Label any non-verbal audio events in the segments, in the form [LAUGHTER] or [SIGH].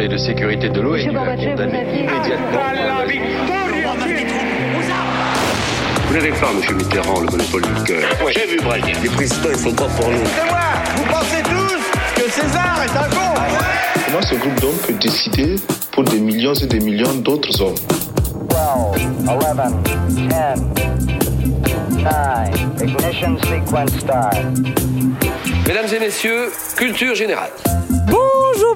Conseil de sécurité de l'ONU a condamné immédiatement. Vous n'avez pas, M. Mitterrand, le monopole du cœur. J'ai vu Brazil. Les présidents, ils sont pas pour nous. C'est moi Vous pensez tous que César est un con Comment ce groupe d'hommes peut décider pour des millions et des millions d'autres hommes 12, 11, 10, 9, ignition sequence start. Mesdames et messieurs, culture générale.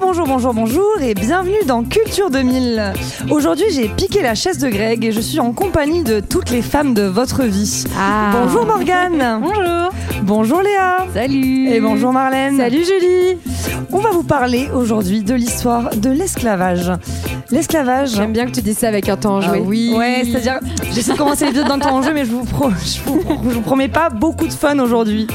Bonjour, bonjour, bonjour, bonjour et bienvenue dans Culture 2000. Aujourd'hui, j'ai piqué la chaise de Greg et je suis en compagnie de toutes les femmes de votre vie. Bonjour Morgane. Bonjour. Bonjour Léa. Salut. Et bonjour Marlène. Salut Julie. On va vous parler aujourd'hui de l'histoire de l'esclavage. L'esclavage. J'aime bien que tu dises ça avec un temps Ah enjoué. oui. Ouais, c'est-à-dire, j'essaie de commencer l'épisode d'un temps en jeu, mais je vous, pro- [LAUGHS] je, vous, je vous promets pas beaucoup de fun aujourd'hui.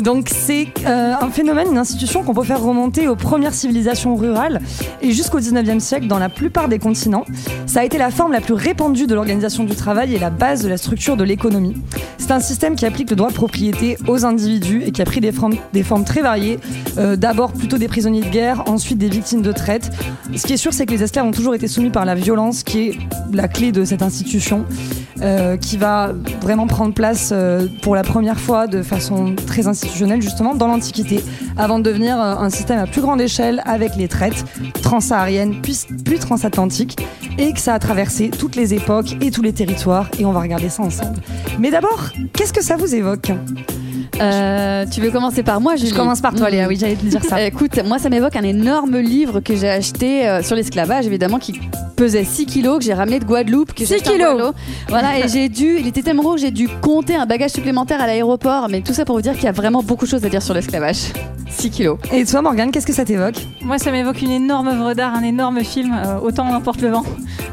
Donc, c'est euh, un phénomène, une institution qu'on peut faire remonter aux premières civilisations rurales et jusqu'au 19e siècle dans la plupart des continents. Ça a été la forme la plus répandue de l'organisation du travail et la base de la structure de l'économie. C'est un système qui applique le droit de propriété aux individus et qui a pris des formes, très variées. Euh, D'abord plutôt des prisonniers de guerre, ensuite des victimes de traite. Ce qui est sûr, c'est que les esclaves ont toujours été soumis par la violence, qui est la clé de cette institution, euh, qui va vraiment prendre place pour la première fois de façon très institutionnelle, justement, dans l'Antiquité, avant de devenir euh, un système à plus grande échelle avec les traites transsahariennes, puis, puis transatlantiques, et que ça a traversé toutes les époques et tous les territoires, et on va regarder ça ensemble. Mais d'abord, qu'est-ce que ça vous évoque? Euh, tu veux commencer par moi, Julie Je commence par toi. Léa, oui, j'allais te dire ça. [LAUGHS] Écoute, moi, ça m'évoque un énorme livre que j'ai acheté euh, sur l'esclavage, évidemment, qui pesait 6 kilos, que j'ai ramené de Guadeloupe. que j'ai 6 acheté en kilos Guadeloupe. Voilà, et j'ai dû, il était tellement gros que j'ai dû compter un bagage supplémentaire à l'aéroport. Mais tout ça pour vous dire qu'il y a vraiment beaucoup de choses à dire sur l'esclavage. 6 kilos. Et toi, Morgane, qu'est-ce que ça t'évoque? Moi, ça m'évoque une énorme œuvre d'art, un énorme film, euh, Autant n'importe le vent.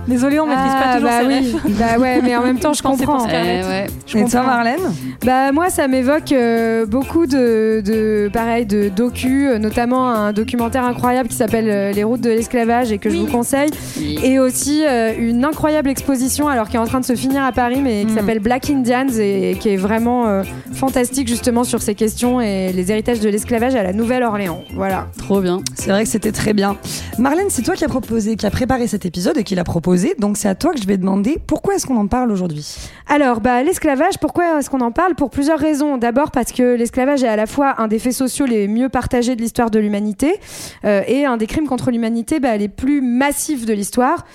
Désolée, on maîtrise pas toujours bah ses oui. rêves. bah ouais, mais en même temps, je [LAUGHS] pour comprends. Scarlett. Euh, ouais. Je Et toi. Marlène? Bah moi, ça m'évoque euh, beaucoup de, de pareil de docu, euh, notamment un documentaire incroyable qui s'appelle euh, Les routes de l'esclavage et que je vous conseille, Oui. et aussi euh, une incroyable exposition alors qui est en train de se finir à Paris, mais qui Mm. s'appelle Black Indians et, qui est vraiment euh, fantastique justement sur ces questions et les héritages de l'esclavage la Nouvelle-Orléans. Voilà. Trop bien. C'est vrai que c'était très bien. Marlène, c'est toi qui as proposé, qui a préparé cet épisode et qui l'a proposé. Donc c'est à toi que je vais demander pourquoi est-ce qu'on en parle aujourd'hui? Alors, bah, l'esclavage, pourquoi est-ce qu'on en parle? Pour plusieurs raisons. D'abord parce que l'esclavage est à la fois un des faits sociaux les mieux partagés de l'histoire de l'humanité euh, et un des crimes contre l'humanité bah, les plus massifs de l'histoire.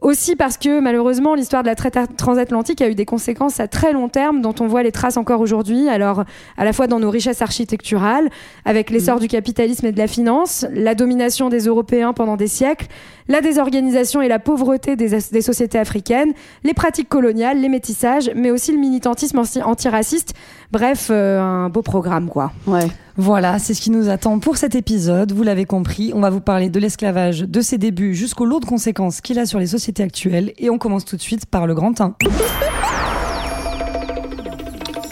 Aussi parce que malheureusement l'histoire de la traite transatlantique a eu des conséquences à très long terme dont on voit les traces encore aujourd'hui. Alors à la fois dans nos richesses architecturales, avec l'essor du capitalisme et de la finance, la domination des Européens pendant des siècles, la désorganisation et la pauvreté des, sociétés africaines, les pratiques coloniales, les métissages, mais aussi le militantisme anti- antiraciste. Bref, euh, un beau programme quoi. Ouais. Voilà, c'est ce qui nous attend pour cet épisode. Vous l'avez compris, on va vous parler de l'esclavage, de ses débuts jusqu'aux lourdes conséquences qu'il a sur les sociétés actuelles. Et on commence tout de suite par le grand 1.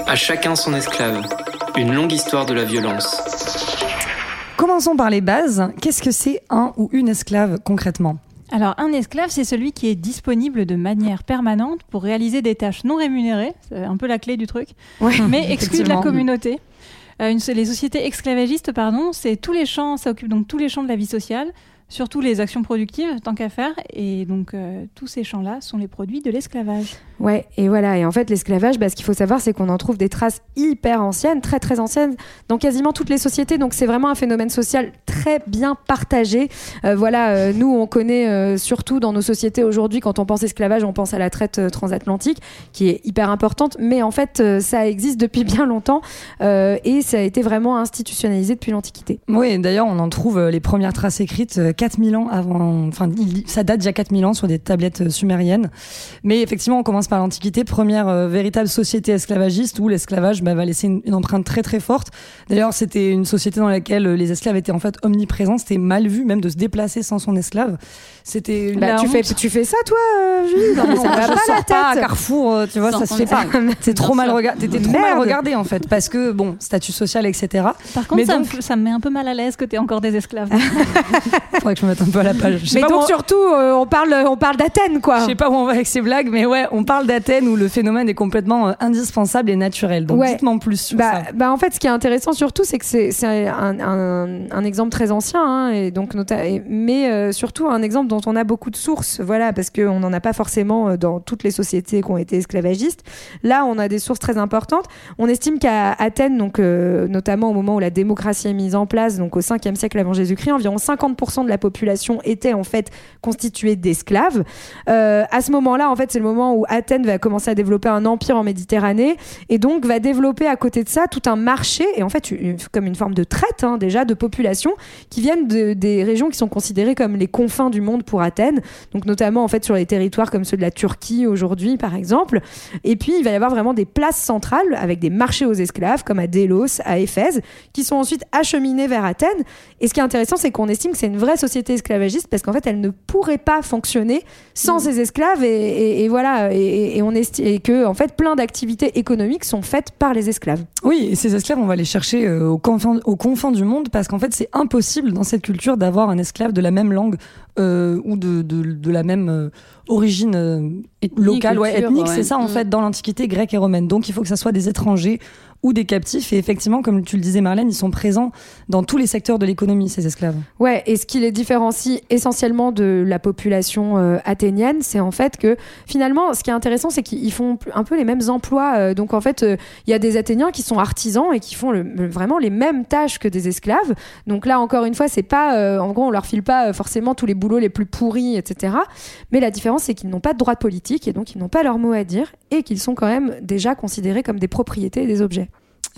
À chacun son esclave. Une longue histoire de la violence. Commençons par les bases. Qu'est-ce que c'est un ou une esclave concrètement Alors, un esclave, c'est celui qui est disponible de manière permanente pour réaliser des tâches non rémunérées. C'est un peu la clé du truc. [LAUGHS] mais exclu de la communauté. Euh, une- les sociétés esclavagistes, pardon, c'est tous les champs, ça occupe donc tous les champs de la vie sociale, surtout les actions productives, tant qu'à faire. Et donc, euh, tous ces champs-là sont les produits de l'esclavage. Ouais, et voilà. Et en fait, l'esclavage, bah, ce qu'il faut savoir, c'est qu'on en trouve des traces hyper anciennes, très très anciennes, dans quasiment toutes les sociétés. Donc c'est vraiment un phénomène social très bien partagé. Euh, voilà, euh, nous, on connaît euh, surtout dans nos sociétés aujourd'hui, quand on pense esclavage, on pense à la traite euh, transatlantique, qui est hyper importante. Mais en fait, euh, ça existe depuis bien longtemps euh, et ça a été vraiment institutionnalisé depuis l'Antiquité. Oui, d'ailleurs, on en trouve les premières traces écrites 4000 ans avant. Enfin, ça date d'il y a 4000 ans sur des tablettes euh, sumériennes. Mais effectivement, on commence par l'Antiquité, première euh, véritable société esclavagiste où l'esclavage bah, va laisser une, une empreinte très très forte. D'ailleurs, c'était une société dans laquelle euh, les esclaves étaient en fait omniprésents. C'était mal vu même de se déplacer sans son esclave. C'était une Bah, tu, honte. fais, tu fais ça, toi, Julie? Non, mais ça va je pas pas à. Carrefour, tu vois, Sans ça se fait pas. C'est trop mal regardé. T'étais trop mal regardé en fait, parce que bon, statut social, etc. Par contre, Mais ça, donc- me, ça me met un peu mal à l'aise que tu encore des esclaves. [LAUGHS] Faudrait que je me mette un peu à la page. Mais donc on- surtout, euh, on parle, on parle d'Athènes, quoi. Je sais pas où on va avec ces blagues, mais ouais, on parle d'Athènes où le phénomène est complètement euh, indispensable et naturel. Donc Ouais. dites-moi en plus sur Bah, ça. bah, en fait, ce qui est intéressant surtout, c'est que c'est c'est un, un- un exemple très ancien, hein, et donc mais euh, surtout un exemple dont on a beaucoup de sources, voilà, parce qu'on n'en a pas forcément dans toutes les sociétés qui ont été esclavagistes. Là, on a des sources très importantes. On estime qu'à Athènes, donc notamment au moment où la démocratie est mise en place, donc au 5e siècle avant Jésus-Christ, environ 50% de la population était en fait constituée d'esclaves. à ce moment-là, en fait, c'est le moment où Athènes va commencer à développer un empire en Méditerranée et donc va développer à côté de ça tout un marché et en fait comme une forme de traite hein, déjà de population qui viennent de, des régions qui sont considérées comme les confins du monde pour Athènes, donc notamment en fait sur les territoires comme ceux de la Turquie aujourd'hui par exemple. Et puis il va y avoir vraiment des places centrales avec des marchés aux esclaves comme à Délos, à Éphèse, qui sont ensuite acheminés vers Athènes. Et ce qui est intéressant, c'est qu'on estime que c'est une vraie société esclavagiste parce qu'en fait elle ne pourrait pas fonctionner sans ces esclaves et, voilà et, on estime et que en fait plein d'activités économiques sont faites par les esclaves. Oui, et ces esclaves, on va les chercher euh, aux, confins, aux confins du monde parce qu'en fait c'est impossible dans cette culture d'avoir un esclave de la même langue euh, ou de, de, la même euh, origine locale, ouais, ethnique. C'est ça en mm. fait dans l'Antiquité grecque et romaine. Donc il faut que ça soit des étrangers ou des captifs. Et effectivement, comme tu le disais, Marlène, ils sont présents dans tous les secteurs de l'économie, ces esclaves. Ouais, et ce qui les différencie essentiellement de la population euh, athénienne, c'est en fait que finalement, ce qui est intéressant, c'est qu'ils font un peu les mêmes emplois. Euh, donc en fait, euh, il y a des Athéniens qui sont artisans et qui font vraiment les mêmes tâches que des esclaves. Donc là, encore une fois, c'est pas, en gros, on leur file pas forcément tous les boulots les plus pourris, etc. Mais la différence, c'est qu'ils n'ont pas de droit politique et donc ils n'ont pas leur mot à dire et qu'ils sont quand même déjà considérés comme des propriétés et des objets.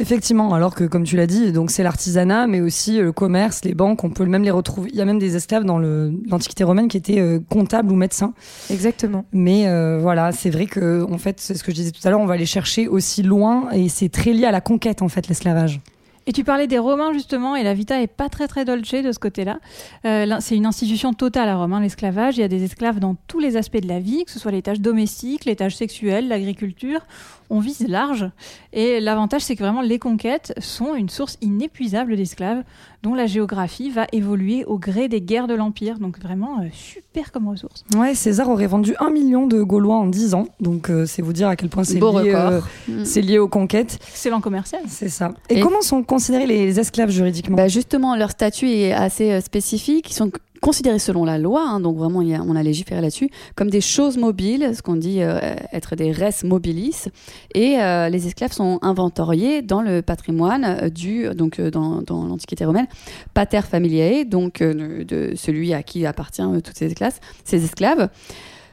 Effectivement, alors que comme tu l'as dit, donc c'est l'artisanat, mais aussi euh, le commerce, les banques, on peut même les retrouver. Il y a même des esclaves dans l'Antiquité romaine qui étaient euh, comptables ou médecins. Exactement. Mais euh, voilà, c'est vrai que en fait, c'est ce que je disais tout à l'heure, on va aller chercher aussi loin, et c'est très lié à la conquête en fait, l'esclavage. Et tu parlais des Romains justement, et la Vita est pas très très dolce de ce côté-là. Euh, c'est une institution totale à Rome, hein, l'esclavage. Il y a des esclaves dans tous les aspects de la vie, que ce soit les tâches domestiques, les tâches sexuelles, l'agriculture. On vise large. Et l'avantage, c'est que vraiment les conquêtes sont une source inépuisable d'esclaves dont la géographie va évoluer au gré des guerres de l'Empire. Donc vraiment euh, super comme ressource. Ouais, César aurait vendu un million de Gaulois en 10 ans. Donc euh, c'est vous dire à quel point c'est lié, euh, mm. lié aux conquêtes. Excellent commercial. C'est ça. Et, comment sont considérés les esclaves juridiquement? Bah Justement, leur statut est assez spécifique. Ils sont considérés selon la loi, hein, donc vraiment on a légiféré là-dessus, comme des choses mobiles, ce qu'on dit euh, être des res mobilis, et euh, les esclaves sont inventoriés dans le patrimoine euh, du, donc dans, l'Antiquité romaine, pater familiae, donc de celui à qui appartient toutes ces esclaves. Ces esclaves.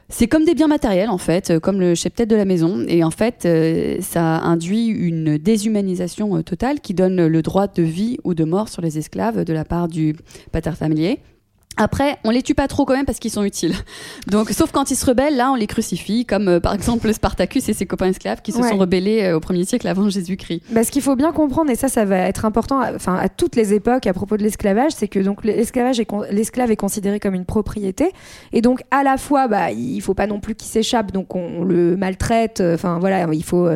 C'est comme des biens matériels en fait, comme le cheptel de la maison. Et en fait, ça induit une déshumanisation totale qui donne le droit de vie ou de mort sur les esclaves de la part du pater familier. Après, on les tue pas trop quand même parce qu'ils sont utiles. [LAUGHS] Donc, sauf quand ils se rebellent, là, on les crucifie, comme euh, par exemple Spartacus et ses copains esclaves qui se sont rebellés euh, au premier siècle avant Jésus-Christ. Bah, ce qu'il faut bien comprendre, et ça, ça va être important, enfin, à toutes les époques à propos de l'esclavage, c'est que donc l'esclavage, l'esclave est considéré comme une propriété, et donc à la fois, bah, il faut pas non plus qu'il s'échappe, donc on, le maltraite. Euh, enfin voilà, il faut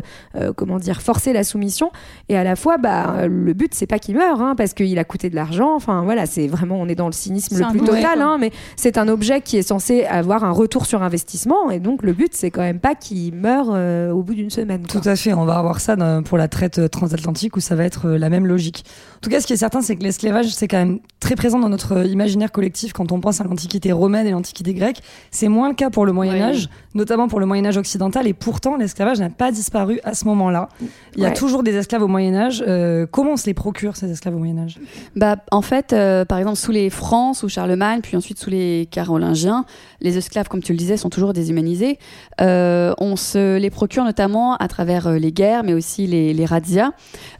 comment dire forcer la soumission, et à la fois, bah, le but c'est pas qu'il meure, hein, parce qu'il a coûté de l'argent. Enfin voilà, c'est vraiment, on est dans le cynisme le plus total, hein, mais c'est un objet qui est censé avoir un retour sur investissement. Et donc, le but, c'est quand même pas qu'il meure euh, au bout d'une semaine. Tout à fait. On va avoir ça pour la traite euh, transatlantique où ça va être euh, la même logique. En tout cas, ce qui est certain, c'est que l'esclavage, c'est quand même très présent dans notre imaginaire collectif quand on pense à l'Antiquité romaine et l'Antiquité grecque. C'est moins le cas pour le Moyen-Âge, notamment pour le Moyen-Âge occidental. Et pourtant, l'esclavage n'a pas disparu à ce moment-là. Il y a toujours des esclaves au Moyen-Âge. comment on se les procure, ces esclaves au Moyen-Âge bah, En fait, par exemple, sous les Francs, sous Charlemagne, puis ensuite sous les Carolingiens, les esclaves, comme tu le disais, sont toujours déshumanisés. Euh, on se les procure notamment à travers euh, les guerres, mais aussi les, les razzias.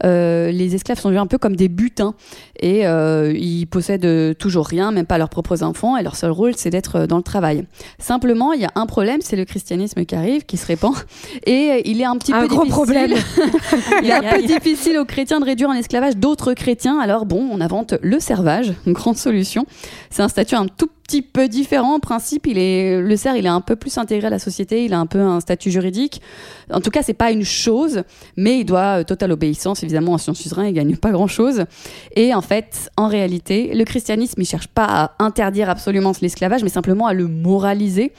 Euh, les esclaves sont vus un peu comme des butins et ils possèdent toujours rien, même pas leurs propres enfants, et leur seul rôle, c'est d'être dans le travail. Simplement, il y a un problème, c'est le christianisme qui arrive, qui se répand, [LAUGHS] et il est un petit un peu gros difficile. problème. [LAUGHS] il est un peu difficile aux chrétiens de réduire en esclavage d'autres chrétiens. Alors bon, on invente le servage, une grande solution. C'est un statut un tout petit peu différent. En principe, il est, le cerf, il est un peu plus intégré à la société, il a un peu un statut juridique. En tout cas, c'est pas une chose, mais il doit euh, totale obéissance, évidemment, à son suzerain, il gagne pas grand chose. Et en fait, en réalité, le christianisme, il cherche pas à interdire absolument l'esclavage, mais simplement à le moraliser.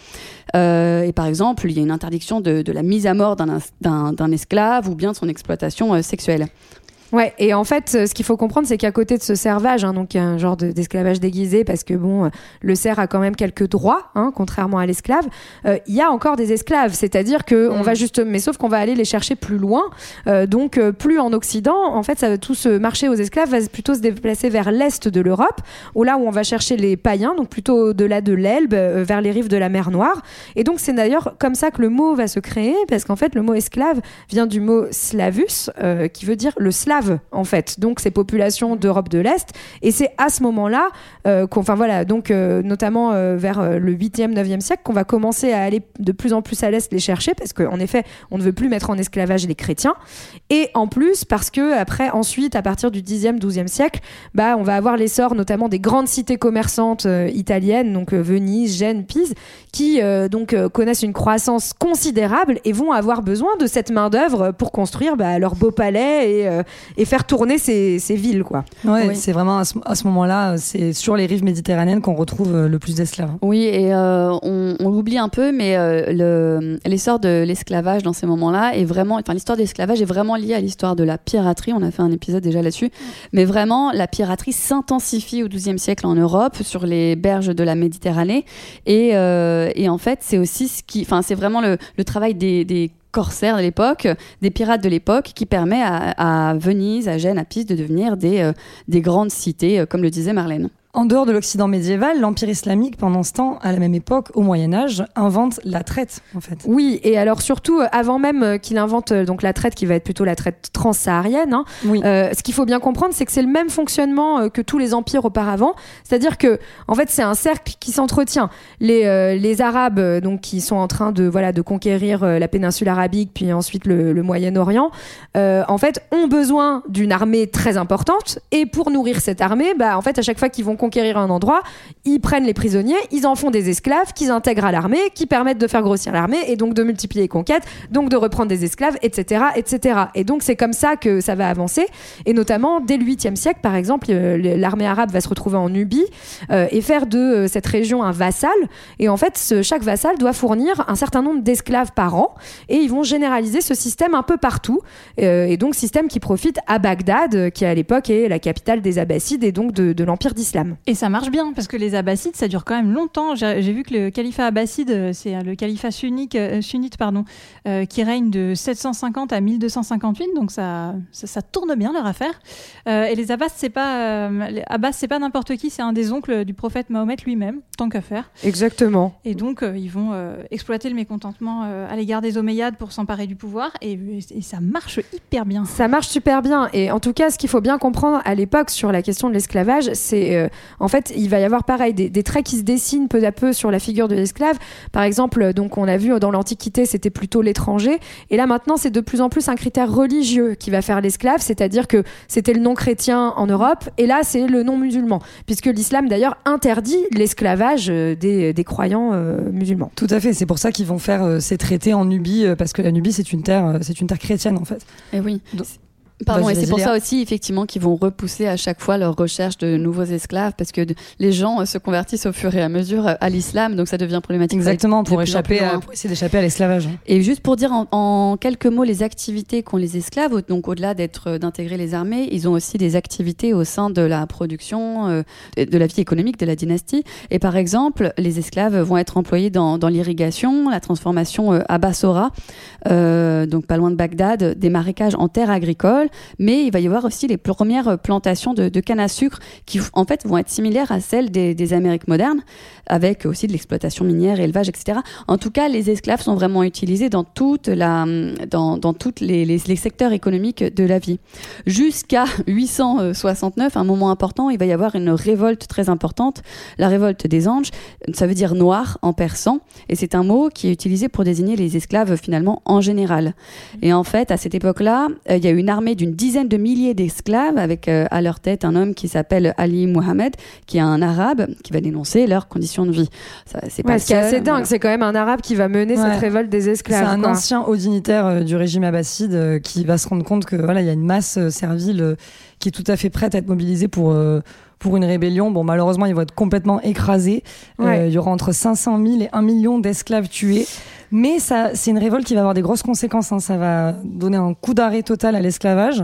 Euh, et par exemple, il y a une interdiction de, la mise à mort d'un esclave ou bien de son exploitation euh, sexuelle. Ouais, et en fait, euh, ce qu'il faut comprendre, c'est qu'à côté de ce servage, hein, donc il y a un genre de- d'esclavage déguisé, parce que bon, euh, le cerf a quand même quelques droits, hein, contrairement à l'esclave. euh, Il y a encore des esclaves, c'est-à-dire que on va juste, mais sauf qu'on va aller les chercher plus loin, euh, donc euh, plus en Occident. En fait, ça, tout ce marché aux esclaves va plutôt se déplacer vers l'est de l'Europe, où là où on va chercher les païens, donc plutôt au-delà de l'Elbe, vers les rives de la mer Noire. Et donc c'est d'ailleurs comme ça que le mot va se créer, parce qu'en fait le mot esclave vient du mot slavus, qui veut dire le slave en fait. Donc ces populations d'Europe de l'Est. Et c'est à ce moment-là, euh, enfin voilà, donc euh, notamment euh, vers euh, le 8e, 9e siècle, qu'on va commencer à aller de plus en plus à l'Est les chercher, parce qu'en effet, on ne veut plus mettre en esclavage les chrétiens. Et en plus, parce que après, ensuite, à partir du 10e, 12e siècle, bah, on va avoir l'essor notamment des grandes cités commerçantes italiennes, donc Venise, Gênes, Pise, qui donc connaissent une croissance considérable et vont avoir besoin de cette main d'œuvre pour construire bah, leurs beaux palais et, et faire tourner ces, ces villes, quoi. Ouais, Oui. c'est vraiment à ce, à ce moment-là, c'est sur les rives méditerranéennes qu'on retrouve euh, le plus d'esclaves. Oui, et euh, on, on l'oublie un peu, mais euh, le- l'essor de l'esclavage dans ces moments-là est vraiment, enfin l'histoire de l'esclavage est vraiment liée à l'histoire de la piraterie. On a fait un épisode déjà là-dessus, mais vraiment la piraterie s'intensifie au XIIe siècle en Europe sur les berges de la Méditerranée, et, euh, et en fait c'est aussi ce qui, enfin c'est vraiment le, le travail des, des corsaires de l'époque, des pirates de l'époque, qui permet à, Venise, à Gênes, à Pise de devenir des, euh, des grandes cités, euh, comme le disait Marlène. En dehors de l'Occident médiéval, l'Empire islamique, pendant ce temps, à la même époque, au Moyen Âge, invente la traite, en fait. Oui, et alors surtout, euh, avant même euh, qu'il invente euh, donc la traite qui va être plutôt la traite transsaharienne, hein, Oui. euh, ce qu'il faut bien comprendre, c'est que c'est le même fonctionnement que tous les empires auparavant. C'est-à-dire que, en fait, c'est un cercle qui s'entretient. Les, euh, les Arabes, donc, qui sont en train de, voilà, de conquérir la péninsule arabique, puis ensuite le, le Moyen-Orient, euh, en fait, ont besoin d'une armée très importante. Et pour nourrir cette armée, bah, en fait, à chaque fois qu'ils vont conquérir un endroit, ils prennent les prisonniers, ils en font des esclaves, qu'ils intègrent à l'armée, qui permettent de faire grossir l'armée et donc de multiplier les conquêtes, donc de reprendre des esclaves, etc., etc. Et donc c'est comme ça que ça va avancer. Et notamment dès le 8e siècle, par exemple, euh, l'armée arabe va se retrouver en Nubie euh, et faire de euh, cette région un vassal. Et en fait, chaque vassal doit fournir un certain nombre d'esclaves par an. Et ils vont généraliser ce système un peu partout. Et donc système qui profite à Bagdad, qui à l'époque est la capitale des Abbassides et donc de l'empire d'islam. Et ça marche bien parce que les Abbassides, ça dure quand même longtemps. J'ai vu que le califat abbasside, euh, c'est euh, le califat sunnite, euh, sunnite pardon, euh, qui règne de 750 à 1258, donc ça, ça, ça tourne bien leur affaire. Euh, et les Abbas, c'est pas euh, les Abbas, c'est pas n'importe qui, c'est un des oncles du prophète Mahomet lui-même, tant qu'à faire. Exactement. Et donc ils vont exploiter le mécontentement à l'égard des Omeyyades pour s'emparer du pouvoir, et, et ça marche hyper bien. Ça marche super bien. Et en tout cas, ce qu'il faut bien comprendre à l'époque sur la question de l'esclavage, c'est euh, en fait, il va y avoir pareil des, des traits qui se dessinent peu à peu sur la figure de l'esclave. Par exemple, donc on a vu dans l'Antiquité, c'était plutôt l'étranger, et là maintenant, c'est de plus en plus un critère religieux qui va faire l'esclave, c'est-à-dire que c'était le non chrétien en Europe, et là c'est le non musulman, puisque l'islam d'ailleurs interdit l'esclavage euh, des, des croyants euh, musulmans. Tout à fait, c'est pour ça qu'ils vont faire euh, ces traités en Nubie, euh, parce que la Nubie, c'est une terre, c'est une terre chrétienne, en fait. Et oui. Donc- Pardon, et c'est pour ça aussi, effectivement, qu'ils vont repousser à chaque fois leur recherche de nouveaux esclaves, parce que de- les gens euh, se convertissent au fur et à mesure euh, à l'islam, donc ça devient problématique. Exactement, pour, échapper à, pour essayer d'échapper à l'esclavage. Et juste pour dire en, en quelques mots les activités qu'ont les esclaves, donc au-delà d'être euh, d'intégrer les armées, ils ont aussi des activités au sein de la production, euh, de la vie économique de la dynastie. Et par exemple, les esclaves vont être employés dans, dans l'irrigation, la transformation euh, à Bassora, euh, donc pas loin de Bagdad, des marécages en terre agricole, mais il va y avoir aussi les premières plantations de, de canne à sucre qui en fait vont être similaires à celles des, Amériques modernes, avec aussi de l'exploitation minière, élevage, etc. En tout cas, les esclaves sont vraiment utilisés dans toute la, dans, dans toutes les, les, les secteurs économiques de la vie. Jusqu'à 869, un moment important, il va y avoir une révolte très importante, la révolte des anges. Ça veut dire noir en persan, et c'est un mot qui est utilisé pour désigner les esclaves finalement en général. Et en fait, à cette époque-là, euh, il y a une armée d'une dizaine de milliers d'esclaves, avec euh, à leur tête un homme qui s'appelle Ali Mohamed, qui est un arabe, qui va dénoncer leurs conditions de vie. Ça, c'est pas Ouais, ce qui est seul, assez dingue, voilà. c'est quand même un arabe qui va mener Ouais. cette révolte des C'est esclaves. un quoi. ancien haut dignitaire euh, du régime abbasside euh, qui va se rendre compte que voilà, il y a une masse euh, servile euh, qui est tout à fait prête à être mobilisée pour euh, pour une rébellion. Bon, malheureusement, ils vont être complètement écrasés. Euh, il y aura entre 500 000 et 1 million d'esclaves tués. Mais ça, c'est une révolte qui va avoir des grosses conséquences. hein. Ça va donner un coup d'arrêt total à l'esclavage.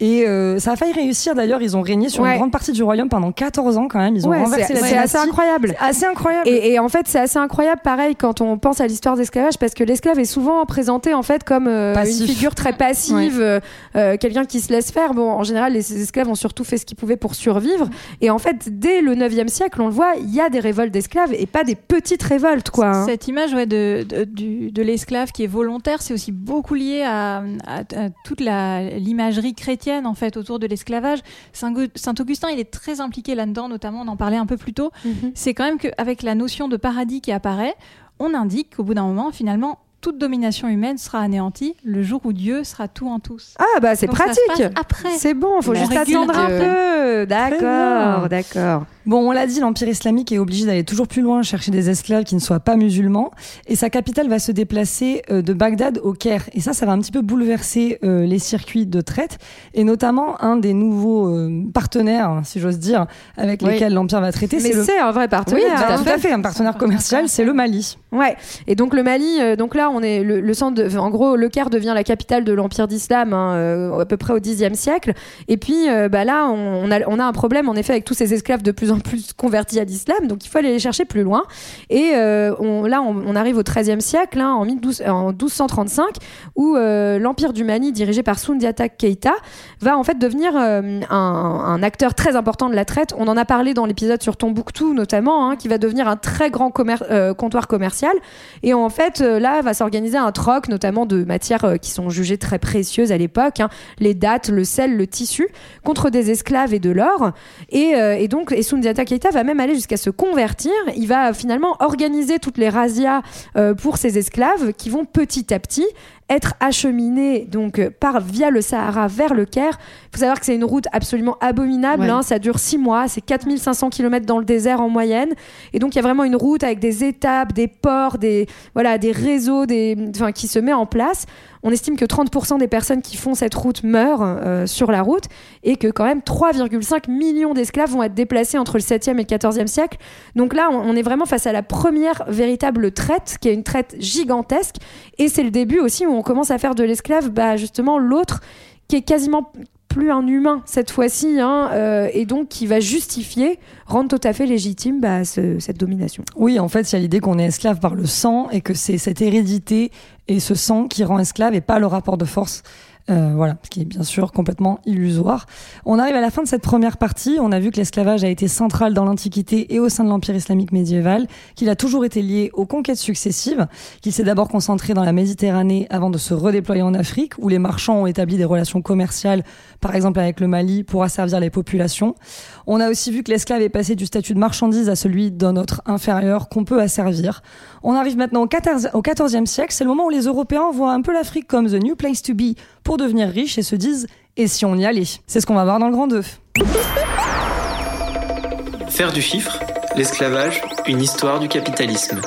Et euh, ça a failli réussir d'ailleurs, ils ont régné sur Ouais. une grande partie du royaume pendant 14 ans quand même, ils ont Ouais, renversé c'est la c'est assez incroyable. Assez incroyable. Et, et en fait, c'est assez incroyable, pareil, quand on pense à l'histoire d'esclavage, parce que l'esclave est souvent présenté en fait comme euh, une figure très passive, euh, euh, quelqu'un qui se laisse faire. Bon, en général, les esclaves ont surtout fait ce qu'ils pouvaient pour survivre. Et en fait, dès le 9e siècle, on le voit, il y a des révoltes d'esclaves et pas des petites révoltes, quoi. hein. Cette image ouais, de, de, l'esclave qui est volontaire, c'est aussi beaucoup lié à, à- à toute l'imagerie chrétienne en fait autour de l'esclavage. Saint- Saint-Augustin, il est très impliqué là-dedans, notamment on en parlait un peu plus tôt. Mhm. C'est quand même qu'avec la notion de paradis qui apparaît, on indique qu'au bout d'un moment, finalement, toute domination humaine sera anéantie le jour où Dieu sera tout en tous. Ah bah c'est Donc ça se pratique. passe après. C'est bon, faut La juste attendre un peu. D'accord, d'accord. Bon, on l'a dit, l'Empire islamique est obligé d'aller toujours plus loin chercher des esclaves qui ne soient pas musulmans. Et sa capitale va se déplacer euh, de Bagdad au Caire. Et ça, ça va un petit peu bouleverser euh, les circuits de traite. Et notamment, un des nouveaux euh, partenaires, si j'ose dire, avec Oui. lesquels l'Empire va traiter, Mais c'est le... un vrai partenaire. Oui, hein. tout à fait, un partenaire commercial, c'est le Mali. Ouais. Et donc le Mali, donc là on est le, le centre, de, en gros le Caire devient la capitale de l'empire d'islam hein, à peu près au Xe siècle. Et puis bah là on, on a on a un problème en effet avec tous ces esclaves de plus en plus convertis à l'islam, donc il faut aller les chercher plus loin. Et euh, là on, arrive au XIIIe siècle, hein, en, 12, en 1235, où euh, l'empire du Mali dirigé par Sundiata Keita va en fait devenir euh, un, acteur très important de la traite. On en a parlé dans l'épisode sur Tombouctou notamment, hein, qui va devenir un très grand euh, comptoir commercial. Et en fait, euh, là, va s'organiser un troc, notamment de matières euh, qui sont jugées très précieuses à l'époque, hein, les dattes, le sel, le tissu, contre des esclaves et de l'or. Et, euh, et donc, et Sundiata Va même aller jusqu'à se convertir. Il va finalement organiser toutes les razzias euh, pour ces esclaves qui vont petit à petit être acheminés donc euh, par via le Sahara vers le Caire. Il faut savoir que c'est une route absolument abominable. Ouais. hein, ça dure six mois. C'est 4500 km dans le désert en moyenne. Et donc il y a vraiment une route avec des étapes, des ports, des voilà, des réseaux, des enfin qui se met en place. On estime que 30% des personnes qui font cette route meurent euh, sur la route et que quand même 3,5 millions d'esclaves vont être déplacés entre le 7e et le 14e siècle. Donc là, on, on est vraiment face à la première véritable traite, qui est une traite gigantesque. Et c'est le début aussi où on commence à faire de l'esclave, bah, justement, l'autre qui est quasiment plus un humain cette fois-ci, hein, euh, et donc qui va justifier, rendre tout à fait légitime bah, ce- cette domination. Oui, en fait, il y a l'idée qu'on est esclave par le sang et que c'est cette hérédité et ce sang qui rend esclave et pas le rapport de force. Euh, voilà, ce qui est bien sûr complètement illusoire. On arrive à la fin de cette première partie. On a vu que l'esclavage a été central dans l'Antiquité et au sein de l'Empire islamique médiéval, qu'il a toujours été lié aux conquêtes successives, qu'il s'est d'abord concentré dans la Méditerranée avant de se redéployer en Afrique, où les marchands ont établi des relations commerciales, par exemple avec le Mali, pour asservir les populations. On a aussi vu que l'esclave est passé du statut de marchandise à celui d'un autre inférieur qu'on peut asservir. On arrive maintenant au 14 au 14e siècle, c'est le moment où les Européens voient un peu l'Afrique comme the new place to be pour devenir riches et se disent et si on y allait? C'est ce qu'on va voir dans le grand 2. Faire du chiffre, l'esclavage, une histoire du capitalisme.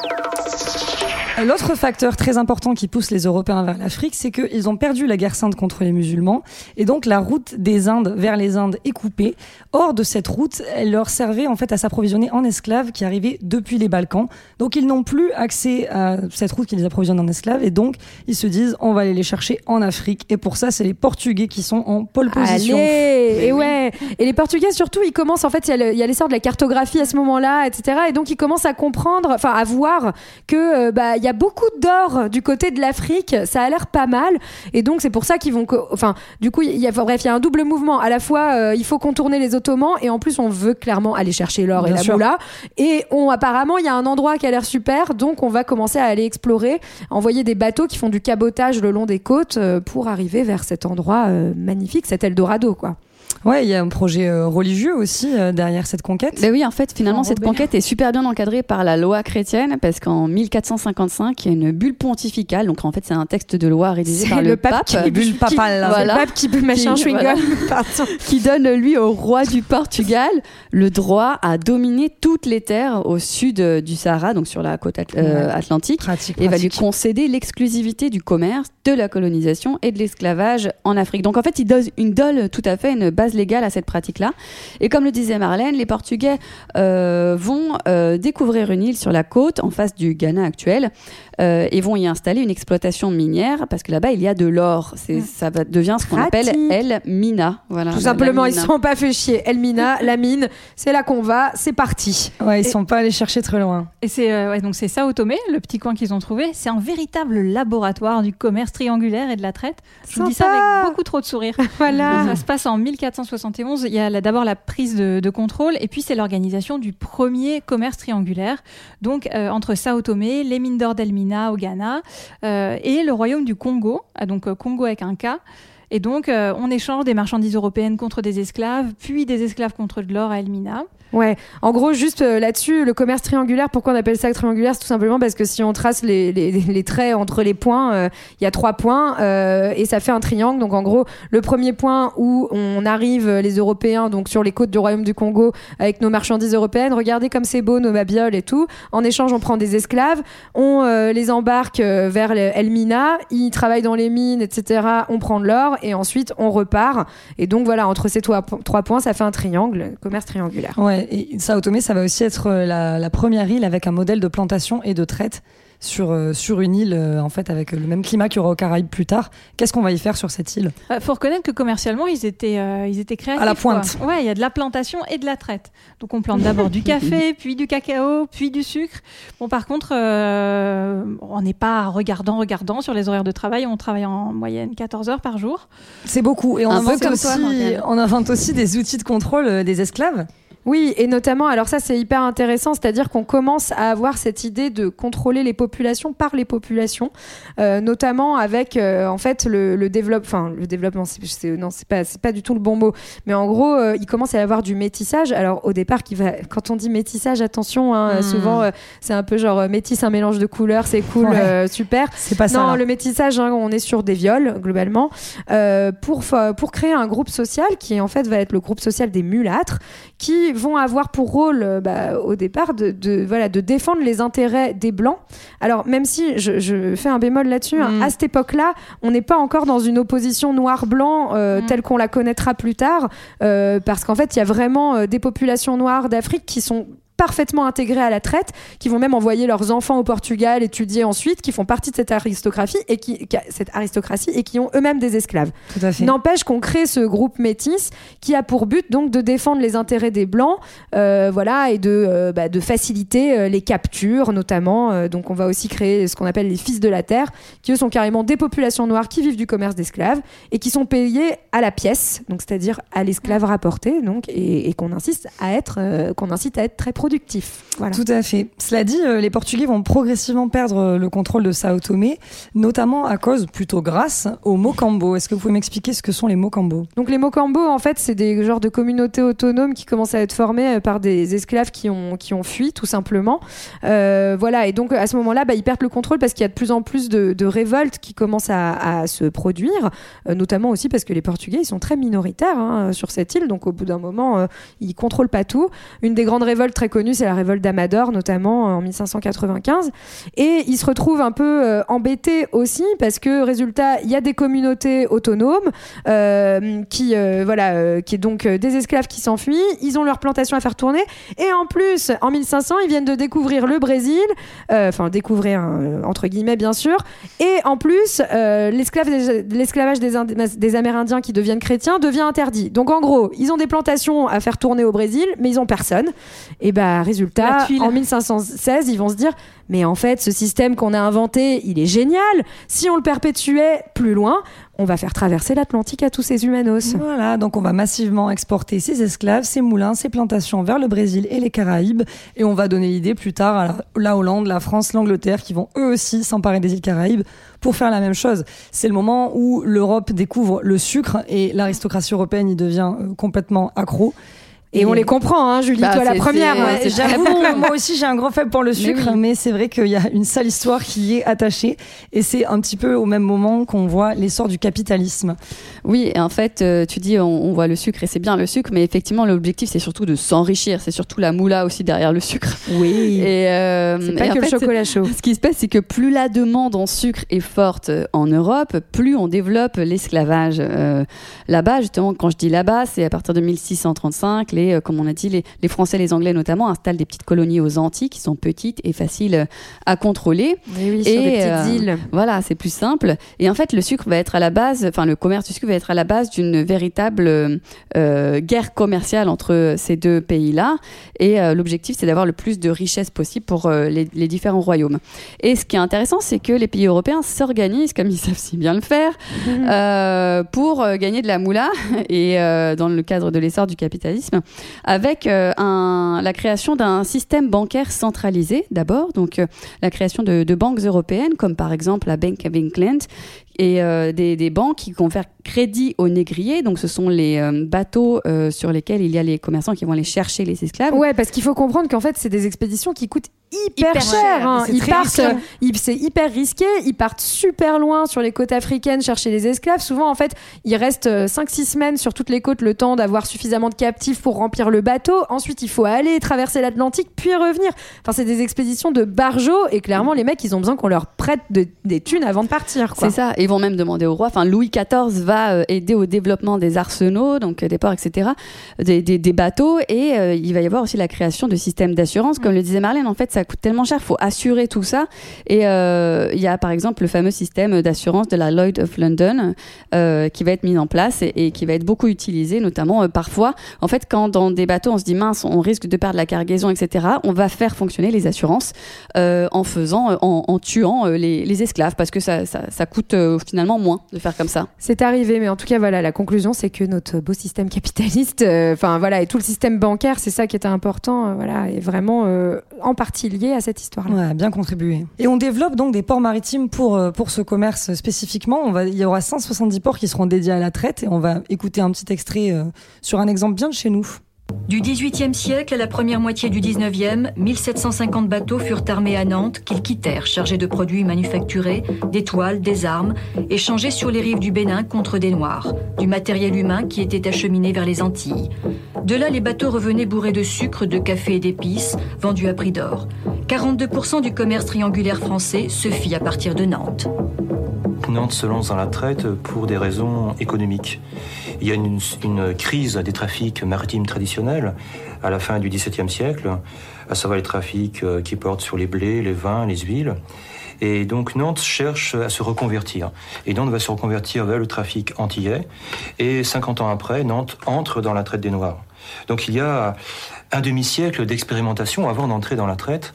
L'autre facteur très important qui pousse les Européens vers l'Afrique, c'est qu'ils ont perdu la guerre sainte contre les musulmans, et donc la route des Indes vers les Indes est coupée. Or, de cette route, elle leur servait en fait à s'approvisionner en esclaves qui arrivaient depuis les Balkans. Donc, ils n'ont plus accès à cette route qui les approvisionne en esclaves, et donc ils se disent, on va aller les chercher en Afrique. Et pour ça, c'est les Portugais qui sont en pole position. Allez et ouais et les Portugais surtout ils commencent en fait il y a y a l'essor de la cartographie à ce moment-là etc et donc ils commencent à comprendre enfin à voir que euh, bah il y a beaucoup d'or du côté de l'Afrique ça a l'air pas mal et donc c'est pour ça qu'ils vont enfin du coup il y a bref il y a un double mouvement à la fois euh, il faut contourner les Ottomans et en plus on veut clairement aller chercher l'or et la sûr. moula et on apparemment il y a un endroit qui a l'air super donc on va commencer à aller explorer envoyer des bateaux qui font du cabotage le long des côtes euh, pour arriver vers cet endroit euh, magnifique cet Eldorado quoi Ouais, il y a un projet euh, religieux aussi euh, derrière cette conquête. Ben oui, en fait, finalement, cette conquête est super bien encadrée par la loi chrétienne parce qu'en 1455, il y a une bulle pontificale. Donc, en fait, c'est un texte de loi rédigé par le, le pape qui- bulle papale. là. Voilà. C'est le pape qui peut machin Qui- voilà. [LAUGHS] Qui donne, lui, au roi du Portugal, le droit à dominer toutes les terres au sud euh, du Sahara, donc sur la côte at- euh, atlantique. Pratique, et va lui concéder l'exclusivité du commerce, de la colonisation et de l'esclavage en Afrique. Donc en fait, il donne une dole tout à fait une base légale à cette pratique-là. Et comme le disait Marlène, les Portugais euh, vont euh, découvrir une île sur la côte en face du Ghana actuel euh, et vont y installer une exploitation minière parce que là-bas il y a de l'or. C'est, ça va, devient ce qu'on appelle. El Mina. Voilà, Tout simplement, ils mina. se sont pas fait chier. Elmina, [LAUGHS] la mine, c'est là qu'on va, c'est parti. Ouais, ils sont pas allés chercher très loin. Et c'est euh, ouais, donc c'est Sao Tomé, le petit coin qu'ils ont trouvé. C'est un véritable laboratoire du commerce triangulaire et de la traite. Je vous dis ça avec beaucoup trop de sourire. [LAUGHS] Voilà. Ça se passe en 1471. Il y a la- d'abord la prise de, de contrôle et puis c'est l'organisation du premier commerce triangulaire. Donc euh, entre Sao Tomé, les mines d'or au Ghana euh, et le royaume du Congo, ah, donc euh, Congo avec un K. Et donc euh, on échange des marchandises européennes contre des esclaves, puis des esclaves contre de l'or à Elmina. Ouais, en gros, juste euh, là-dessus, le commerce triangulaire, pourquoi on appelle ça triangulaire? C'est tout simplement parce que si on trace les, les- les traits entre les points, euh, il y a trois points et ça fait un triangle. Donc en gros, le premier point où on arrive, les Européens, donc sur les côtes du Royaume du Congo, avec nos marchandises européennes, regardez comme c'est beau, nos babioles et tout. En échange, on prend des esclaves, on les embarque vers Elmina, ils travaillent dans les mines, etc. On prend de l'or et ensuite on repart. Et donc voilà, entre ces trois, points, ça fait un triangle, commerce triangulaire. Ouais, et Sao Tomé, ça va aussi être euh, la, la première île avec un modèle de plantation et de traite sur, euh, sur une île, euh, en fait, avec le même climat qu'il y aura aux Caraïbes plus tard. Qu'est-ce qu'on va y faire sur cette île? Il faut reconnaître que commercialement, ils étaient, euh, ils étaient créatifs. À la pointe. quoi. Ouais, il y a de la plantation et de la traite. Donc on plante d'abord du café, [LAUGHS] puis du cacao, puis du sucre. Bon, par contre, euh, on n'est pas regardant, regardant sur les horaires de travail. On travaille en moyenne 14 heures par jour. C'est beaucoup. Et on invente, aussi, on invente aussi des outils de contrôle euh, des esclaves. Oui, et notamment, alors ça c'est hyper intéressant, c'est-à-dire qu'on commence à avoir cette idée de contrôler les populations par les populations, euh, notamment avec euh, en fait le, le développement, enfin le développement, c'est, non c'est pas c'est pas du tout le bon mot, mais en gros euh, il commence à y avoir du métissage. Alors au départ, qui va, quand on dit métissage, attention, hein, Hmm. souvent c'est un peu genre euh, métis, un mélange de couleurs, c'est cool, Ouais. super. C'est pas ça. Non, là. le métissage, hein, on est sur des viols globalement pour pour créer un groupe social qui en fait va être le groupe social des mulâtres qui vont avoir pour rôle euh, bah, au départ de, de voilà de défendre les intérêts des blancs. Alors même si je, je fais un bémol là-dessus, hein, Mm. à cette époque-là, on n'est pas encore dans une opposition noir-blanc euh, Mm. telle qu'on la connaîtra plus tard, euh, parce qu'en fait il y a vraiment des populations noires d'Afrique qui sont parfaitement intégrés à la traite, qui vont même envoyer leurs enfants au Portugal étudier ensuite, qui font partie de cette aristocratie et qui, cette aristocratie et qui ont eux-mêmes des esclaves. N'empêche qu'on crée ce groupe métis qui a pour but donc de défendre les intérêts des blancs, euh, voilà, et de, euh, bah, de faciliter euh, les captures notamment. Donc on va aussi créer ce qu'on appelle les fils de la terre, qui eux sont carrément des populations noires qui vivent du commerce d'esclaves et qui sont payés à la pièce, donc c'est-à-dire à l'esclave rapporté, donc et, et qu'on insiste à être, euh, qu'on incite à être très productif. Voilà. Tout à fait. Cela dit, euh, les Portugais vont progressivement perdre euh, le contrôle de Sao Tomé, notamment à cause, plutôt grâce, aux Mocambo. Est-ce que vous pouvez m'expliquer ce que sont les Mocambo Donc les Mocambo, en fait, c'est des genres de communautés autonomes qui commencent à être formées euh, par des esclaves qui ont, qui ont fui, tout simplement. Euh, voilà, et donc à ce moment-là, bah, ils perdent le contrôle parce qu'il y a de plus en plus de, de révoltes qui commencent à, à se produire, euh, notamment aussi parce que les Portugais, ils sont très minoritaires hein, sur cette île, donc au bout d'un moment, euh, ils contrôlent pas tout. Une des grandes révoltes très connues, c'est la révolte d'Amador, notamment en 1595. Et ils se retrouvent un peu euh, embêtés aussi parce que, résultat, il y a des communautés autonomes euh, qui, euh, voilà, euh, qui est donc des esclaves qui s'enfuient. Ils ont leur plantation à faire tourner. Et en plus, en 1500, ils viennent de découvrir le Brésil, enfin découvrir entre guillemets bien sûr. Et en plus, l'esclavage des, Ind- des Amérindiens qui deviennent chrétiens devient interdit. Donc en gros, ils ont des plantations à faire tourner au Brésil, mais ils ont personne. Et bah résultat, en 1516, ils vont se dire mais en fait, ce système qu'on a inventé, il est génial. Si on le perpétuait plus loin, on va faire traverser l'Atlantique à tous ces humanos. Voilà, donc on va massivement exporter ces esclaves, ces moulins, ces plantations vers le Brésil et les Caraïbes. Et on va donner l'idée plus tard à la, la Hollande, la France, l'Angleterre qui vont eux aussi s'emparer des îles Caraïbes pour faire la même chose. C'est le moment où l'Europe découvre le sucre et l'aristocratie européenne y devient euh, complètement accro. Et, on les comprend, hein, Julie, Bah, toi la première. ouais, J'avoue, [LAUGHS] moi aussi j'ai un gros faible pour le sucre, mais, oui. c'est vrai qu'il y a une sale histoire qui y est attachée. Et c'est un petit peu au même moment qu'on voit l'essor du capitalisme. Oui, et en fait, euh, tu dis on, on voit le sucre et c'est bien le sucre, mais effectivement l'objectif c'est surtout de s'enrichir, c'est surtout la moula aussi derrière le sucre. Oui. Et euh, C'est pas et en que le fait, chocolat chaud. Ce qui se passe, c'est que plus la demande en sucre est forte euh, en Europe, plus on développe l'esclavage. Euh, là-bas, justement, quand je dis là-bas, c'est à partir de 1635, les, euh, comme on a dit, les, les Français, les Anglais notamment, installent des petites colonies aux Antilles qui sont petites et faciles euh, à contrôler. Mais oui, sur Et, des petites euh, îles. Voilà, c'est plus simple. Et en fait, le sucre va être à la base, enfin, le commerce du sucre va être à la base d'une véritable guerre commerciale entre ces deux pays-là. Et l'objectif, c'est d'avoir le plus de richesses possible pour les, les différents royaumes. Et ce qui est intéressant, c'est que les pays européens s'organisent, comme ils savent si bien le faire, euh, pour gagner de la moula, [LAUGHS] et euh, dans le cadre de l'essor du capitalisme, avec euh, la création d'un système bancaire centralisé d'abord, donc euh, la création de, banques européennes, comme par exemple la Bank of England, et euh, des, banques qui confèrent crédit aux négriers, donc ce sont les bateaux sur lesquels il y a les commerçants qui vont aller chercher les esclaves. Ouais, parce qu'il faut comprendre qu'en fait, c'est des expéditions qui coûtent hyper, Hyper cher. hein. c'est Ils partent, euh, c'est hyper risqué. Ils partent super loin sur les côtes africaines chercher les esclaves. Souvent, en fait, ils restent 5-6 semaines sur toutes les côtes le temps d'avoir suffisamment de captifs pour remplir le bateau. Ensuite, il faut aller traverser l'Atlantique puis revenir. Enfin, c'est des expéditions de barjots et clairement, les mecs, ils ont besoin qu'on leur prête de- des thunes avant de partir. C'est ça. Et ils vont même demander au roi. Enfin, Louis XIV va euh, aider au développement des arsenaux, donc euh, des ports, etc., des, des- des bateaux. Et euh, il va y avoir aussi la création de systèmes d'assurance. Comme le disait Marlène, en fait, ça coûte tellement cher, faut assurer tout ça. Et euh, il y a par exemple le fameux système d'assurance de la Lloyd of London euh, qui va être mis en place et, et qui va être beaucoup utilisé, notamment euh, parfois. En fait, quand dans des bateaux, on se dit mince, on risque de perdre la cargaison, etc., on va faire fonctionner les assurances en faisant, en, tuant les, esclaves parce que ça, coûte finalement moins de faire comme ça. C'est arrivé, mais en tout cas, voilà, la conclusion, c'est que notre beau système capitaliste, enfin voilà, et tout le système bancaire, c'est ça qui était important, voilà, est vraiment en partie lié à cette histoire-là. Ouais, bien contribué. Et on développe donc des ports maritimes pour, euh, pour ce commerce spécifiquement. Il y aura 170 ports qui seront dédiés à la traite et on va écouter un petit extrait euh, sur un exemple bien de chez nous. Du XVIIIe siècle à la première moitié du XIXe, 1750 bateaux furent armés à Nantes qu'ils quittèrent chargés de produits manufacturés, des toiles, des armes, échangés sur les rives du Bénin contre des Noirs, du matériel humain qui était acheminé vers les Antilles. De là, les bateaux revenaient bourrés de sucre, de café et d'épices, vendus à prix d'or. 42% du commerce triangulaire français se fit à partir de Nantes. Nantes se lance dans la traite pour des raisons économiques. Il y a une, crise des trafics maritimes traditionnels à la fin du XVIIe siècle, à savoir les trafics euh, qui portent sur les blés, les vins, les huiles. Et donc Nantes cherche à se reconvertir. Et Nantes va se reconvertir vers le trafic antillais. Et 50 ans après, Nantes entre dans la traite des Noirs. Donc il y a un demi-siècle d'expérimentation avant d'entrer dans la traite.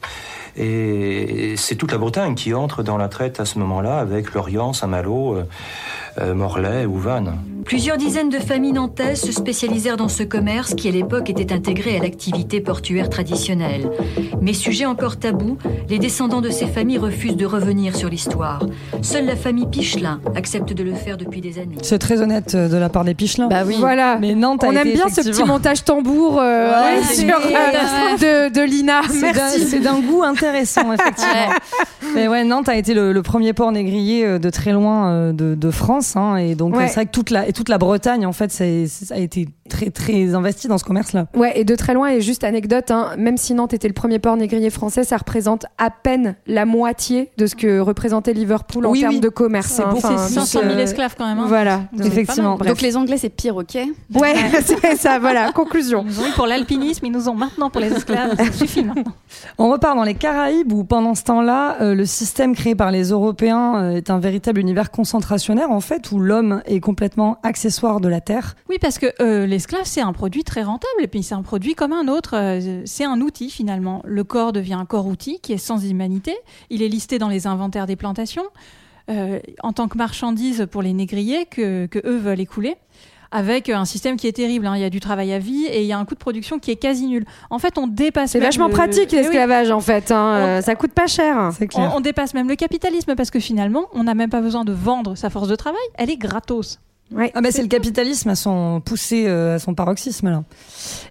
Et c'est toute la Bretagne qui entre dans la traite à ce moment-là, avec Lorient, Saint-Malo, euh, Morlaix ou Vannes. Plusieurs dizaines de familles nantaises se spécialisèrent dans ce commerce qui à l'époque était intégré à l'activité portuaire traditionnelle. Mais sujet encore tabou, les descendants de ces familles refusent de revenir sur l'histoire. Seule la famille Pichelin accepte de le faire depuis des années. C'est très honnête euh, de la part des Pichelins. Bah oui. Voilà. Mais Nantes a On été aime bien ce petit montage tambour euh, Ouais, ouais, c'est- sur, euh, de, de Lina. C'est d'un- Merci. C'est d'un goût intéressant, [LAUGHS] effectivement. Mais ouais, Nantes a été le, le premier port négrier euh, de très loin euh, de, de France. Hein, et donc, Ouais. euh, c'est vrai que toute la, et toute la Bretagne, en fait, c'est- ça a été très, très investi dans ce commerce-là. Ouais, et de très loin, et juste anecdote, hein, même si Nantes était le premier port négrier français, ça représente à peine la moitié de ce que représentait Liverpool en Oui, termes oui. de commerce. C'est hein. beaucoup, Enfin, c'est 500 000 donc, euh, esclaves quand même. hein. Voilà, Donc, Effectivement. Donc les Anglais, c'est pire, ok Ouais, [LAUGHS] c'est ça, voilà, conclusion. Ils nous ont eu pour l'alpinisme, ils nous ont maintenant pour les esclaves. Ça suffit maintenant. On repart dans les Caraïbes où pendant ce temps-là, euh, le système créé par les Européens euh, est un véritable univers concentrationnaire en fait où l'homme est complètement accessoire de la terre. Oui, parce que euh, l'esclave, c'est un produit très rentable, et puis c'est un produit comme un autre. euh, c'est un outil finalement. Le corps devient un corps-outil qui est sans humanité. Il est listé dans les inventaires des plantations euh, en tant que marchandise pour les négriers que, que eux veulent écouler. Avec un système qui est terrible, hein. il y a du travail à vie et il y a un coût de production qui est quasi nul. En fait, on dépasse. C'est vachement le- pratique Eh oui. l'esclavage en fait, hein, euh, ça coûte pas cher. C'est clair. On, on dépasse même le capitalisme parce que finalement, on n'a même pas besoin de vendre sa force de travail, elle est gratos. Ouais, ah bah c'est le capitalisme à son poussé euh, à son paroxysme là.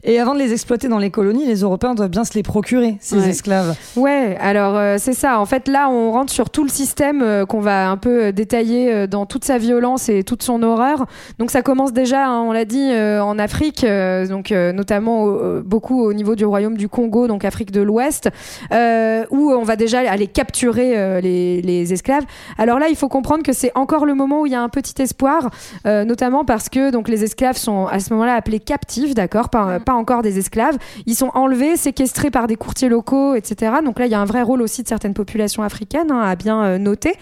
Et avant de les exploiter dans les colonies, les Européens doivent bien se les procurer ces Ouais. esclaves. Ouais, alors euh, c'est ça. En fait, là, on rentre sur tout le système euh, qu'on va un peu détailler dans toute sa violence et toute son horreur. Donc ça commence déjà, hein, on l'a dit, en Afrique, donc notamment au- beaucoup au niveau du royaume du Congo, donc Afrique de l'Ouest, où on va déjà aller capturer les, les esclaves. Alors là, il faut comprendre que c'est encore le moment où il y a un petit espoir, euh, notamment parce que donc les esclaves sont à ce moment-là appelés captifs, d'accord, pas, pas encore des esclaves. Ils sont enlevés, séquestrés par des courtiers locaux, etc. Donc là, il y a un vrai rôle aussi de certaines populations africaines hein, à bien euh, noter.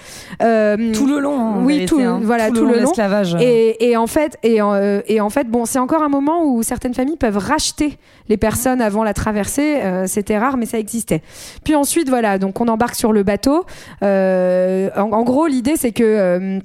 Euh, Tout le long, oui, tout, hein. voilà, Tout tout, le long le. Et, et en fait, et, en- euh, et en fait, bon, c'est encore un moment où certaines familles peuvent racheter les personnes avant la traversée. euh, C'était rare, mais ça existait. Puis ensuite, voilà, donc on embarque sur le bateau. Euh, en, en gros, l'idée, c'est que euh,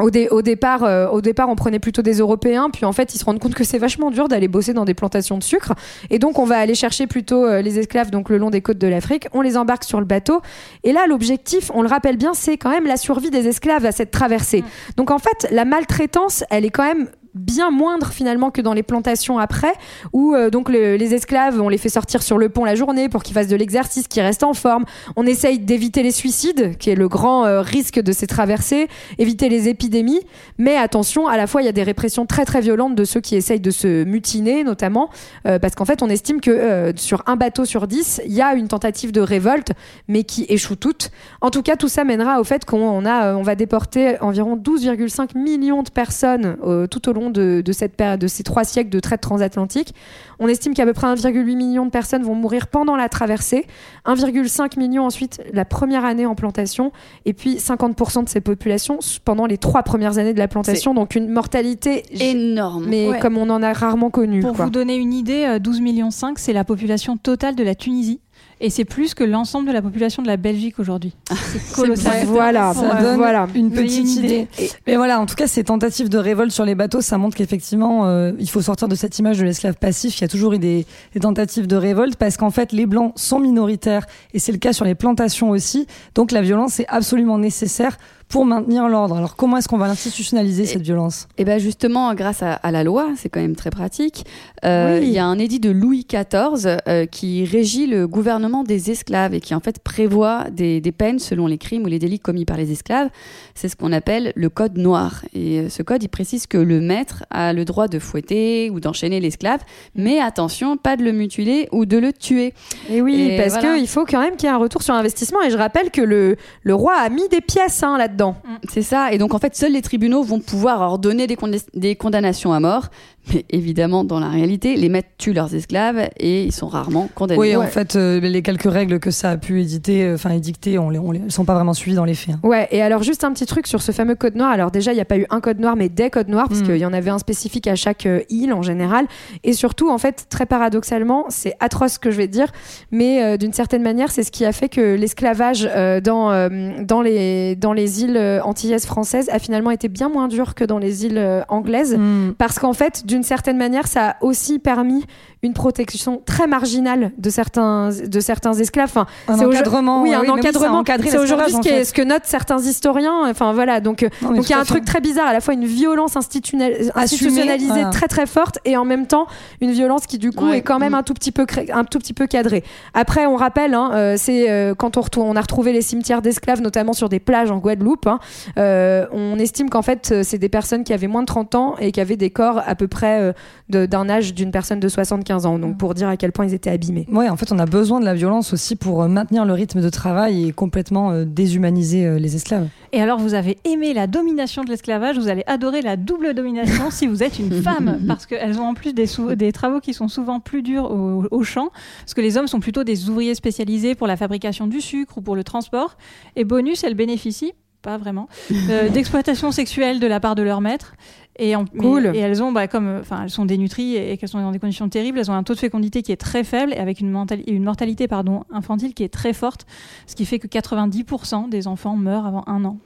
au, dé- au départ, euh, au départ, on prenait plutôt des Européens, puis en fait, ils se rendent compte que c'est vachement dur d'aller bosser dans des plantations de sucre, et donc on va aller chercher plutôt euh, les esclaves donc le long des côtes de l'Afrique. On les embarque sur le bateau, et là, l'objectif, on le rappelle bien, c'est quand même la survie des esclaves à cette traversée. Donc en fait, la maltraitance, elle est quand même bien moindre finalement que dans les plantations après où euh, donc le- les esclaves on les fait sortir sur le pont la journée pour qu'ils fassent de l'exercice qu'ils restent en forme. On essaye d'éviter les suicides qui est le grand euh, risque de ces traversées éviter les épidémies. Mais attention à la fois il y a des répressions très très violentes de ceux qui essayent de se mutiner notamment euh, parce qu'en fait on estime que sur un bateau sur 10 il y a une tentative de révolte mais qui échoue toutes. En tout cas tout ça mènera au fait qu'on on a on va déporter environ 12,5 millions de personnes tout au long de, de cette période de ces trois siècles de traite transatlantique on estime qu'à peu près 1,8 million de personnes vont mourir pendant la traversée 1,5 million ensuite la première année en plantation et puis 50% de ces populations pendant les trois premières années de la plantation donc une mortalité énorme mais Ouais. comme on en a rarement connu Pour quoi. vous donner une idée, euh, 12 millions 5, c'est la population totale de la Tunisie. Et c'est plus que l'ensemble de la population de la Belgique aujourd'hui. C'est colossal. Voilà, ça donne voilà. une petite une idée. Mais voilà, en tout cas, ces tentatives de révolte sur les bateaux, ça montre qu'effectivement, euh, il faut sortir de cette image de l'esclave passif. Il y a toujours eu des, des tentatives de révolte parce qu'en fait, les blancs sont minoritaires et c'est le cas sur les plantations aussi. Donc, la violence est absolument nécessaire pour maintenir l'ordre. Alors, comment est-ce qu'on va l'institutionnaliser cette violence? Et bien justement, grâce à, à la loi, c'est quand même très pratique, euh, Oui. il y a un édit de Louis XIV euh, qui régit le gouvernement des esclaves et qui en fait prévoit des, des peines selon les crimes ou les délits commis par les esclaves. C'est ce qu'on appelle le code noir. Et euh, ce code, il précise que le maître a le droit de fouetter ou d'enchaîner l'esclave, mais attention, pas de le mutiler ou de le tuer. Et oui, Et parce voilà. qu'il faut quand même qu'il y ait un retour sur investissement. Et je rappelle que le, le roi a mis des pièces hein, là-dedans. C'est ça. Et donc, en fait, seuls les tribunaux vont pouvoir ordonner des, condé- des condamnations à mort. Mais évidemment, dans la réalité, les maîtres tuent leurs esclaves et ils sont rarement condamnés. Oui, en Ouais. fait, euh, les quelques règles que ça a pu éditer, euh, enfin édicter, on les, on les sont pas vraiment suivies dans les faits. hein. Ouais, et alors juste un petit truc sur ce fameux code noir. Alors déjà, il n'y a pas eu un code noir, mais des codes noirs, parce Mm. qu'il y en avait un spécifique à chaque euh, île en général. Et surtout, en fait, très paradoxalement, c'est atroce ce que je vais dire, mais euh, d'une certaine manière, c'est ce qui a fait que l'esclavage euh, dans, euh, dans, les, dans les îles euh, antillaises françaises a finalement été bien moins dur que dans les îles euh, anglaises. Mm. Parce qu'en fait, d'une certaine manière, ça a aussi permis une protection très marginale de certains, de certains esclaves. Enfin, Un encadrement, Oui, un oui, encadrement. c'est aujourd'hui ce, fait. que notent certains historiens. Enfin voilà, donc euh, Non, donc il y a un truc très bizarre, à la fois une violence institutionnalisée voilà. très très forte et en même temps une violence qui du coup Ouais. est quand même Mm. un tout petit peu un tout petit peu cadrée. Après, on rappelle, hein, c'est quand on, retourne- on a retrouvé les cimetières d'esclaves, notamment sur des plages en Guadeloupe. Hein, euh, on estime qu'en fait, euh, c'est des personnes qui avaient moins de 30 ans et qui avaient des corps à peu près euh, d'un âge d'une personne de 75 ans. Donc pour dire à quel point ils étaient abîmés. Ouais, en fait, on a besoin de la violence aussi pour maintenir le rythme de travail et complètement euh, déshumaniser euh, les esclaves. Et alors, vous avez aimé la domination de l'esclavage, vous allez adorer la double domination si vous êtes une femme, [LAUGHS] parce qu'elles ont en plus des, travaux qui sont souvent plus durs au, au champ, parce que les hommes sont plutôt des ouvriers spécialisés pour la fabrication du sucre ou pour le transport. Et bonus, elles bénéficient, pas vraiment, euh, [LAUGHS] d'exploitation sexuelle de la part de leur maître. Et, en- Cool. et elles ont, bah, comme, euh, enfin, elles sont dénutries et, et qu'elles sont dans des conditions terribles. Elles ont un taux de fécondité qui est très faible et avec une, une mortalité, pardon, infantile qui est très forte, ce qui fait que 90% des enfants meurent avant un an.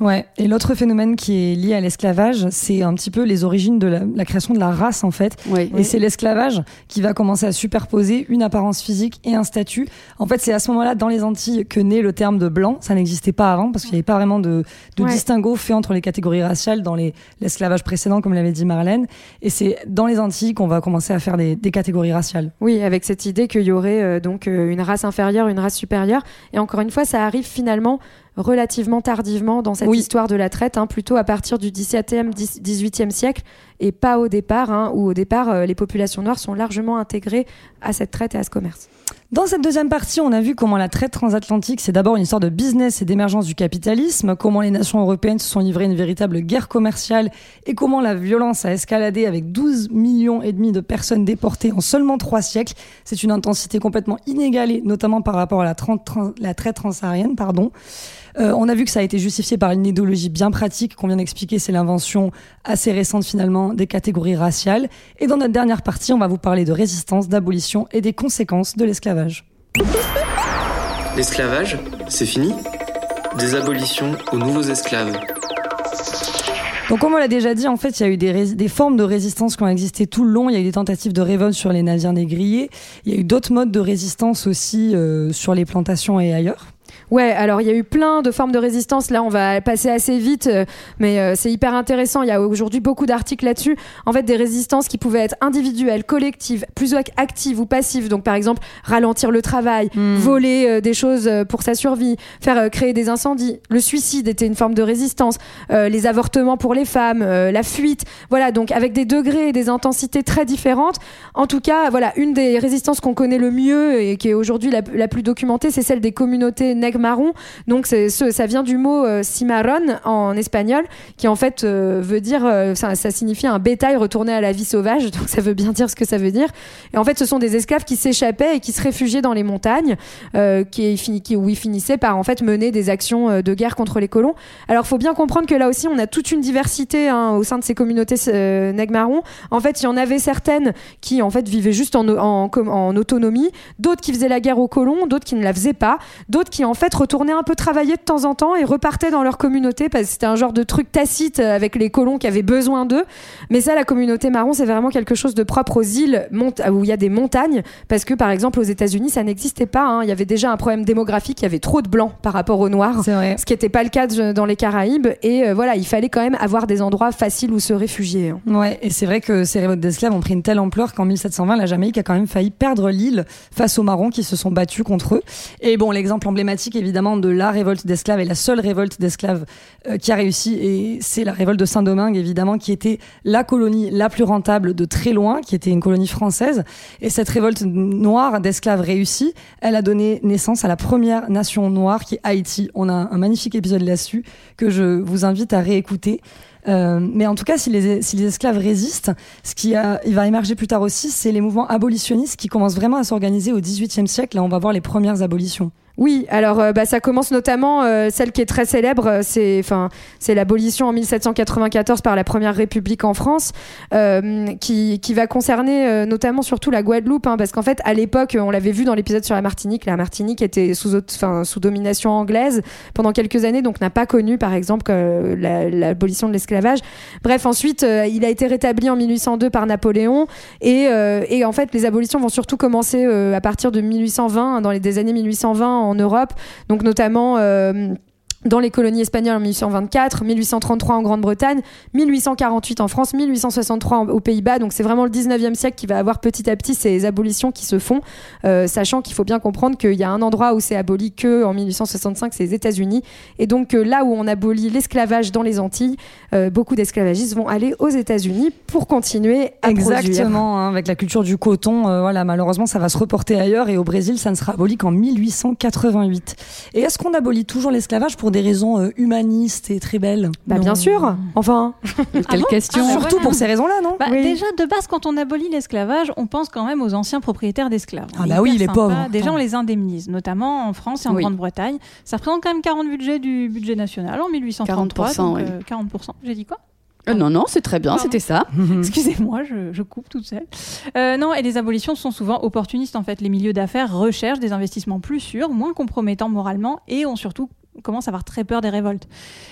Ouais, et l'autre phénomène qui est lié à l'esclavage, c'est un petit peu les origines de la, la création de la race en fait. Oui. Et c'est l'esclavage qui va commencer à superposer une apparence physique et un statut. En fait, c'est à ce moment-là, dans les Antilles, que naît le terme de blanc. Ça n'existait pas avant parce qu'il n'y avait pas vraiment de, de Ouais. distinguo fait entre les catégories raciales dans les- l'esclavage précédent, comme l'avait dit Marlène. Et c'est dans les Antilles qu'on va commencer à faire des, des catégories raciales. Oui, avec cette idée qu'il y aurait euh, donc euh, une race inférieure, une race supérieure. Et encore une fois, ça arrive finalement relativement tardivement dans cette Oui. histoire de la traite, hein, plutôt à partir du XVIIe, XVIIIe siècle, et pas au départ, hein, où au départ, euh, les populations noires sont largement intégrées à cette traite et à ce commerce. Dans cette deuxième partie, on a vu comment la traite transatlantique, c'est d'abord une histoire de business et d'émergence du capitalisme, comment les nations européennes se sont livrées une véritable guerre commerciale et comment la violence a escaladé avec 12 millions et demi de personnes déportées en seulement trois siècles. C'est une intensité complètement inégalée, notamment par rapport à la, la traite transsaharienne, pardon. Euh, on a vu que ça a été justifié par une idéologie bien pratique qu'on vient d'expliquer, c'est l'invention assez récente finalement des catégories raciales. Et dans notre dernière partie, on va vous parler de résistance, d'abolition et des conséquences de l'esclavage. L'esclavage, c'est fini Des abolitions aux nouveaux esclaves. Donc, comme on l'a déjà dit, en fait, il y a eu des, formes de résistance qui ont existé tout le long. Il y a eu des tentatives de révolte sur les navires négriers. Il y a eu d'autres modes de résistance aussi euh, sur les plantations et ailleurs. Ouais, alors il y a eu plein de formes de résistance. Là, on va passer assez vite, euh, mais euh, c'est hyper intéressant. Il y a aujourd'hui beaucoup d'articles là-dessus. En fait, des résistances qui pouvaient être individuelles, collectives, plus ac- actives ou passives. Donc, par exemple, ralentir le travail, voler euh, des choses pour sa survie, faire créer des incendies. Le suicide était une forme de résistance. Euh, les avortements pour les femmes, euh, la fuite. Voilà, donc avec des degrés et des intensités très différentes. En tout cas, voilà, une des résistances qu'on connaît le mieux et qui est aujourd'hui la, la plus documentée, c'est celle des communautés nègres marrons. Donc ça vient du mot euh, cimarron en espagnol, qui en fait euh, veut dire, euh, ça, signifie un bétail retourné à la vie sauvage. [LAUGHS] Donc ça veut bien dire ce que ça veut dire. Et en fait, ce sont des esclaves qui s'échappaient et qui se réfugiaient dans les montagnes, qui, qui- où ils finissaient par en fait mener des actions de guerre contre les colons. Alors, faut bien comprendre que là aussi, on a toute une diversité hein, au sein de ces communautés euh, nègres marrons. En fait, il y en avait certaines qui en fait vivaient juste en autonomie, d'autres qui faisaient la guerre aux colons, d'autres qui ne la faisaient pas, d'autres qui en fait retournaient un peu travailler de temps en temps et repartaient dans leur communauté parce que c'était un genre de truc tacite avec les colons qui avaient besoin d'eux. Mais ça, la communauté marron, c'est vraiment quelque chose de propre aux îles où il y a des montagnes parce que par exemple aux États-Unis, ça n'existait pas. hein. Il y avait déjà un problème démographique, il y avait trop de blancs par rapport aux noirs, ce qui n'était pas le cas dans les Caraïbes. Et euh, voilà, il fallait quand même avoir des endroits faciles où se réfugier. hein. Ouais, et c'est vrai que ces révoltes d'esclaves ont pris une telle ampleur qu'en 1720, la Jamaïque a quand même failli perdre l'île face aux marrons qui se sont battus contre eux. Et bon, l'exemple emblématique évidemment de la révolte d'esclaves et la seule révolte d'esclaves euh, qui a réussi, et c'est la révolte de Saint-Domingue évidemment, qui était la colonie la plus rentable de très loin, qui était une colonie française. Et cette révolte noire d'esclaves réussie, elle a donné naissance à la première nation noire qui est Haïti. On a un magnifique épisode là-dessus que je vous invite à réécouter. Euh, mais en tout cas, si les, esclaves résistent, ce qui il va émerger plus tard aussi, c'est les mouvements abolitionnistes qui commencent vraiment à s'organiser au XVIIIe siècle. Là, on va voir les premières abolitions. Oui, alors euh, bah, ça commence notamment, euh, celle qui est très célèbre, euh, c'est l'abolition en 1794 par la Première République en France, qui, qui va concerner notamment surtout la Guadeloupe, hein, parce qu'en fait à l'époque, on l'avait vu dans l'épisode sur la Martinique, la Martinique était sous, sous domination anglaise pendant quelques années, donc n'a pas connu par exemple l'abolition de l'esclavage. Bref, ensuite il a été rétabli en 1802 par Napoléon, et, et en fait les abolitions vont surtout commencer à partir de 1820, hein, dans les des années 1820 en Europe, donc notamment euh, dans les colonies espagnoles en 1824, 1833 en Grande-Bretagne, 1848 en France, 1863 en- aux Pays-Bas. Donc c'est vraiment le 19e siècle qui va avoir petit à petit ces abolitions qui se font, euh, sachant qu'il faut bien comprendre qu'il y a un endroit où c'est aboli que en 1865, c'est les États-Unis. Et donc euh, là où on abolit l'esclavage dans les Antilles, euh, beaucoup d'esclavagistes vont aller aux États-Unis pour continuer à. Exactement, hein, avec la culture du coton, euh, voilà, malheureusement, ça va se reporter ailleurs et au Brésil, ça ne sera aboli qu'en 1888. Et est-ce qu'on abolit toujours l'esclavage pour des raisons euh, humanistes et très belles Bah bien sûr, enfin. Quelle question Ah, bah Surtout voilà. pour ces raisons-là, non Bah, Oui. Déjà, de base, quand on abolit l'esclavage, on pense quand même aux anciens propriétaires d'esclaves. Ah bah oui, les sympa. pauvres. Déjà, Attends. on les indemnise, notamment en France et en Oui. Grande-Bretagne. Ça représente quand même 40 budgets du budget national en 1833. 40%, donc, oui. euh, 40%. J'ai dit quoi Euh, non, non, c'est très bien, c'était ça. [LAUGHS] Excusez-moi, je, je coupe toute seule. Euh, non, et les abolitions sont souvent opportunistes en fait. Les milieux d'affaires recherchent des investissements plus sûrs, moins compromettants moralement et ont surtout commence à avoir très peur des révoltes.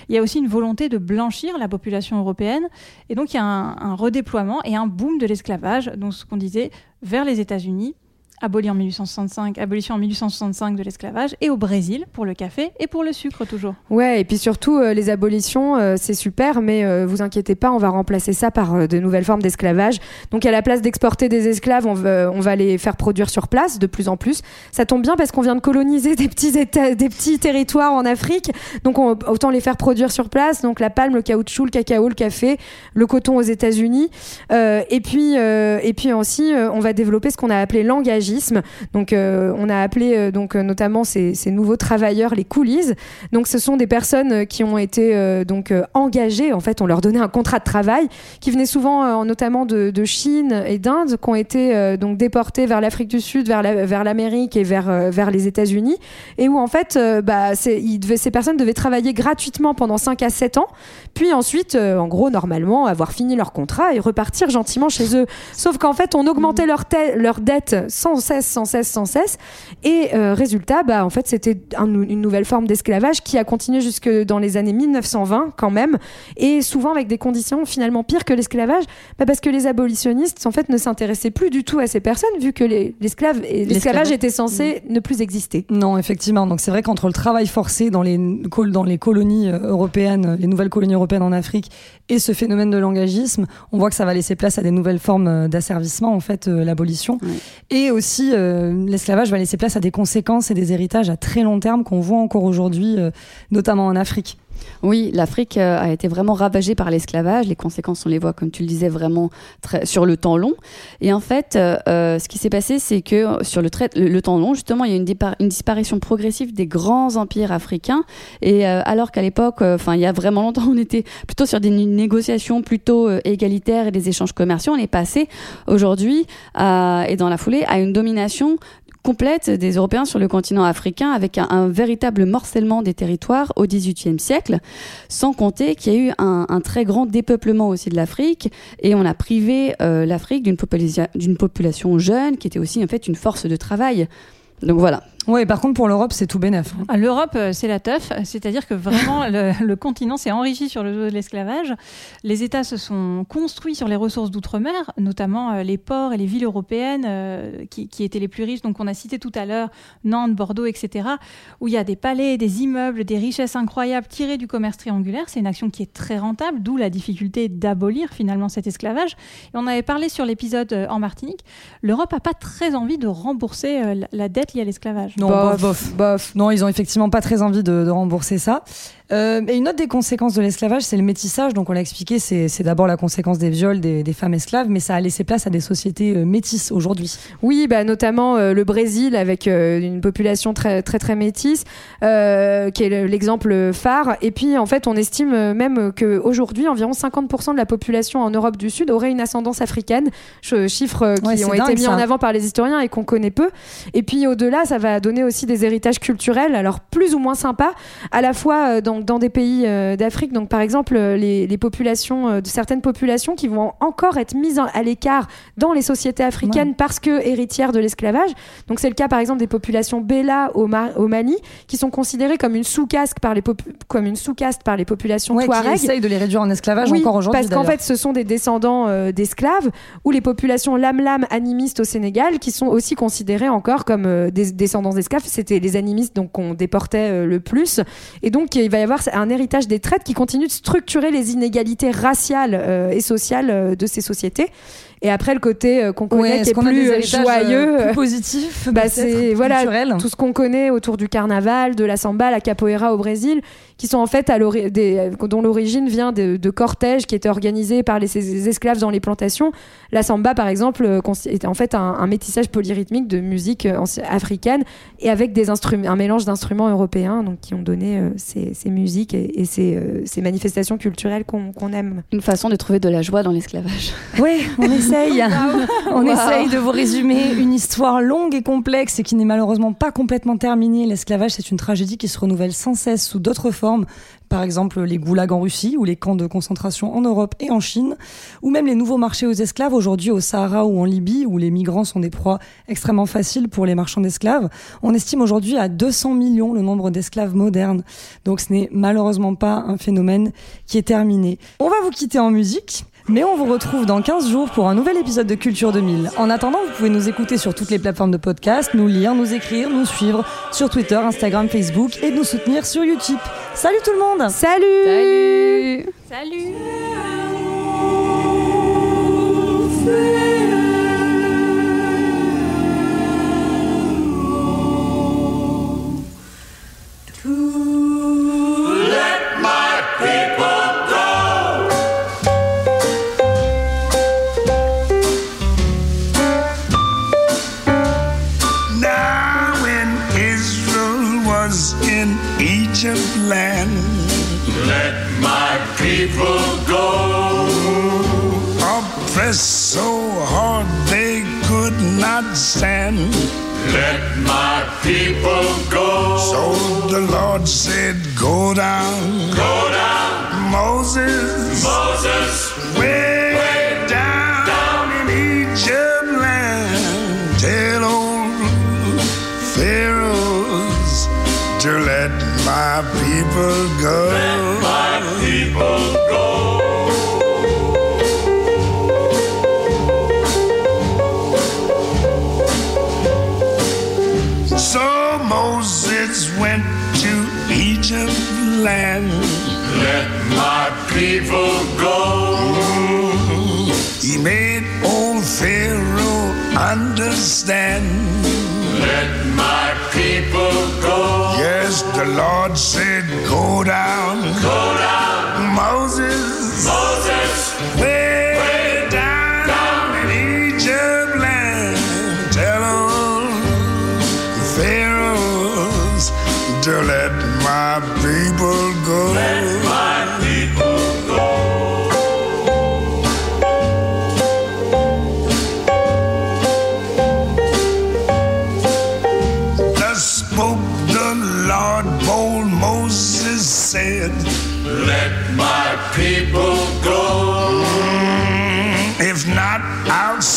Il y a aussi une volonté de blanchir la population européenne, et donc il y a un, un redéploiement et un boom de l'esclavage, donc ce qu'on disait, vers les États-Unis, aboli en 1865, abolition en 1865 de l'esclavage, et au Brésil pour le café et pour le sucre toujours. Ouais, et puis surtout, euh, les abolitions, euh, c'est super, mais euh, vous inquiétez pas, on va remplacer ça par euh, de nouvelles formes d'esclavage. Donc à la place d'exporter des esclaves, on va, les faire produire sur place de plus en plus. Ça tombe bien parce qu'on vient de coloniser [LAUGHS] des petits, des petits territoires en Afrique, donc on- autant les faire produire sur place. Donc la palme, le caoutchouc, le cacao, le café, le coton aux États-Unis. Et puis, et puis aussi, on va développer ce qu'on a appelé Donc, euh, on a appelé euh, donc euh, notamment ces, nouveaux travailleurs les coolies. Donc, ce sont des personnes qui ont été donc engagées. En fait, on leur donnait un contrat de travail qui venait souvent, notamment de, Chine et d'Inde, qui ont été donc déportés vers l'Afrique du Sud, vers la- vers l'Amérique et vers les États-Unis, et où en fait, bah, ces personnes devaient travailler gratuitement pendant 5 à 7 ans, puis ensuite, en gros, normalement, avoir fini leur contrat et repartir gentiment chez eux. Sauf qu'en fait, on augmentait leur, leur dette sans cesse, sans cesse, sans cesse. Et euh, résultat, bah, en fait, c'était un- une nouvelle forme d'esclavage qui a continué jusque dans les années 1920 quand même, et souvent avec des conditions finalement pires que l'esclavage, bah, parce que les abolitionnistes en fait ne s'intéressaient plus du tout à ces personnes vu que les- l'esclave l'esclavage était censé ne plus exister. Non, effectivement. Donc c'est vrai qu'entre le travail forcé dans les, dans les colonies euh, européennes, les nouvelles colonies européennes en Afrique, et ce phénomène de l'engagisme, on voit que ça va laisser place à des nouvelles formes euh, d'asservissement, en fait, euh, l'abolition. Et aussi, euh, l'esclavage va laisser place à des conséquences et des héritages à très long terme qu'on voit encore aujourd'hui, euh, notamment en Afrique. Oui, l'Afrique euh, a été vraiment ravagée par l'esclavage. Les conséquences, on les voit, comme tu le disais, vraiment très, sur le temps long. Et en fait, euh, euh, ce qui s'est passé, c'est que euh, sur le, le, temps long, justement, il y a une, disparition progressive des grands empires africains. Et euh, alors qu'à l'époque, enfin, il y a vraiment longtemps, on était plutôt sur des négociations plutôt égalitaires et des échanges commerciaux. On est passé aujourd'hui et dans la foulée à une domination complète des Européens sur le continent africain avec un, véritable morcellement des territoires au XVIIIe siècle, sans compter qu'il y a eu un, très grand dépeuplement aussi de l'Afrique et on a privé euh, l'Afrique d'une population jeune qui était aussi en fait une force de travail. Donc voilà. Ouais, par contre, pour l'Europe, c'est tout bénef. hein. Ah, L'Europe, euh, c'est la teuf, c'est-à-dire que vraiment [LAUGHS] le, le continent s'est enrichi sur le dos de l'esclavage. Les États se sont construits sur les ressources d'outre-mer, notamment euh, les ports et les villes européennes euh, qui, qui étaient les plus riches. Donc on a cité tout à l'heure Nantes, Bordeaux, etc., où il y a des palais, des immeubles, des richesses incroyables tirées du commerce triangulaire. C'est une action qui est très rentable, d'où la difficulté d'abolir finalement cet esclavage. Et on avait parlé sur l'épisode en Martinique. L'Europe n'a pas très envie de rembourser euh, la dette liée à l'esclavage. Non, bof, bof, Non, ils ont effectivement pas très envie de, de rembourser ça. Euh, et une autre des conséquences de l'esclavage, c'est le métissage. Donc, on l'a expliqué, c'est d'abord la conséquence des viols des, des femmes esclaves, mais ça a laissé place à des sociétés euh, métisses aujourd'hui. Oui, bah, notamment euh, le Brésil avec euh, une population très très très métisse, euh, qui est le- l'exemple phare. Et puis en fait, on estime euh, même qu'aujourd'hui, environ 50% de la population en Europe du Sud aurait une ascendance africaine, Ch- chiffres qui Ouais, ont dingue, été mis ça. en avant par les historiens et qu'on connaît peu. Et puis au-delà, ça va donner aussi des héritages culturels, alors plus ou moins sympas, à la fois euh, dans, dans des pays euh, d'Afrique. Donc par exemple, euh, les, les populations euh, de certaines populations qui vont encore être mises à l'écart dans les sociétés africaines parce que héritières de l'esclavage. Donc c'est le cas par exemple des populations Bela au, Ma- au Mali qui sont considérées comme une sous-caste par les popu- comme une sous-caste par les populations Ouais, qui touareg. essayent de les réduire en esclavage Oui, encore aujourd'hui. Parce qu'en fait, ce sont des descendants euh, d'esclaves ou les populations lam-lam animistes au Sénégal qui sont aussi considérées encore comme euh, des descendants d'esclaves. C'était les animistes donc qu'on déportait euh, le plus. Et donc, il va y avoir un héritage des traites qui continue de structurer les inégalités raciales euh, et sociales euh, de ces sociétés. Et après, le côté euh, qu'on connaît Ouais, qui est plus euh, héritages, joyeux, euh, plus euh, positifs, bah, c'est voilà tout ce qu'on connaît autour du carnaval, de la samba, la capoeira au Brésil, qui sont en fait à des- dont l'origine vient de, de cortèges qui étaient organisés par les, ces esclaves dans les plantations. La samba, par exemple, euh, était en fait un, un métissage polyrythmique de musique euh, africaine et avec des instruments, un mélange d'instruments européens, donc qui ont donné euh, ces, ces musiques et, et ces, euh, ces manifestations culturelles qu'on aime. Une façon de trouver de la joie dans l'esclavage. Oui, [LAUGHS] on essaye. [LAUGHS] on essaye de vous résumer une histoire longue et complexe et qui n'est malheureusement pas complètement terminée. L'esclavage, c'est une tragédie qui se renouvelle sans cesse sous d'autres formes, par exemple les goulags en Russie ou les camps de concentration en Europe et en Chine, ou même les nouveaux marchés aux esclaves aujourd'hui au Sahara ou en Libye, où les migrants sont des proies extrêmement faciles pour les marchands d'esclaves. On estime aujourd'hui à 200 millions le nombre d'esclaves modernes. Donc ce n'est malheureusement pas un phénomène qui est terminé. On va vous quitter en musique. Mais on vous retrouve dans 15 jours pour un nouvel épisode de Culture 2000. En attendant, vous pouvez nous écouter sur toutes les plateformes de podcast, nous lire, nous écrire, nous suivre sur Twitter, Instagram, Facebook et nous soutenir sur YouTube. Salut tout le monde Salut Salut Salut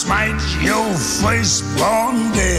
smite your face, blondie.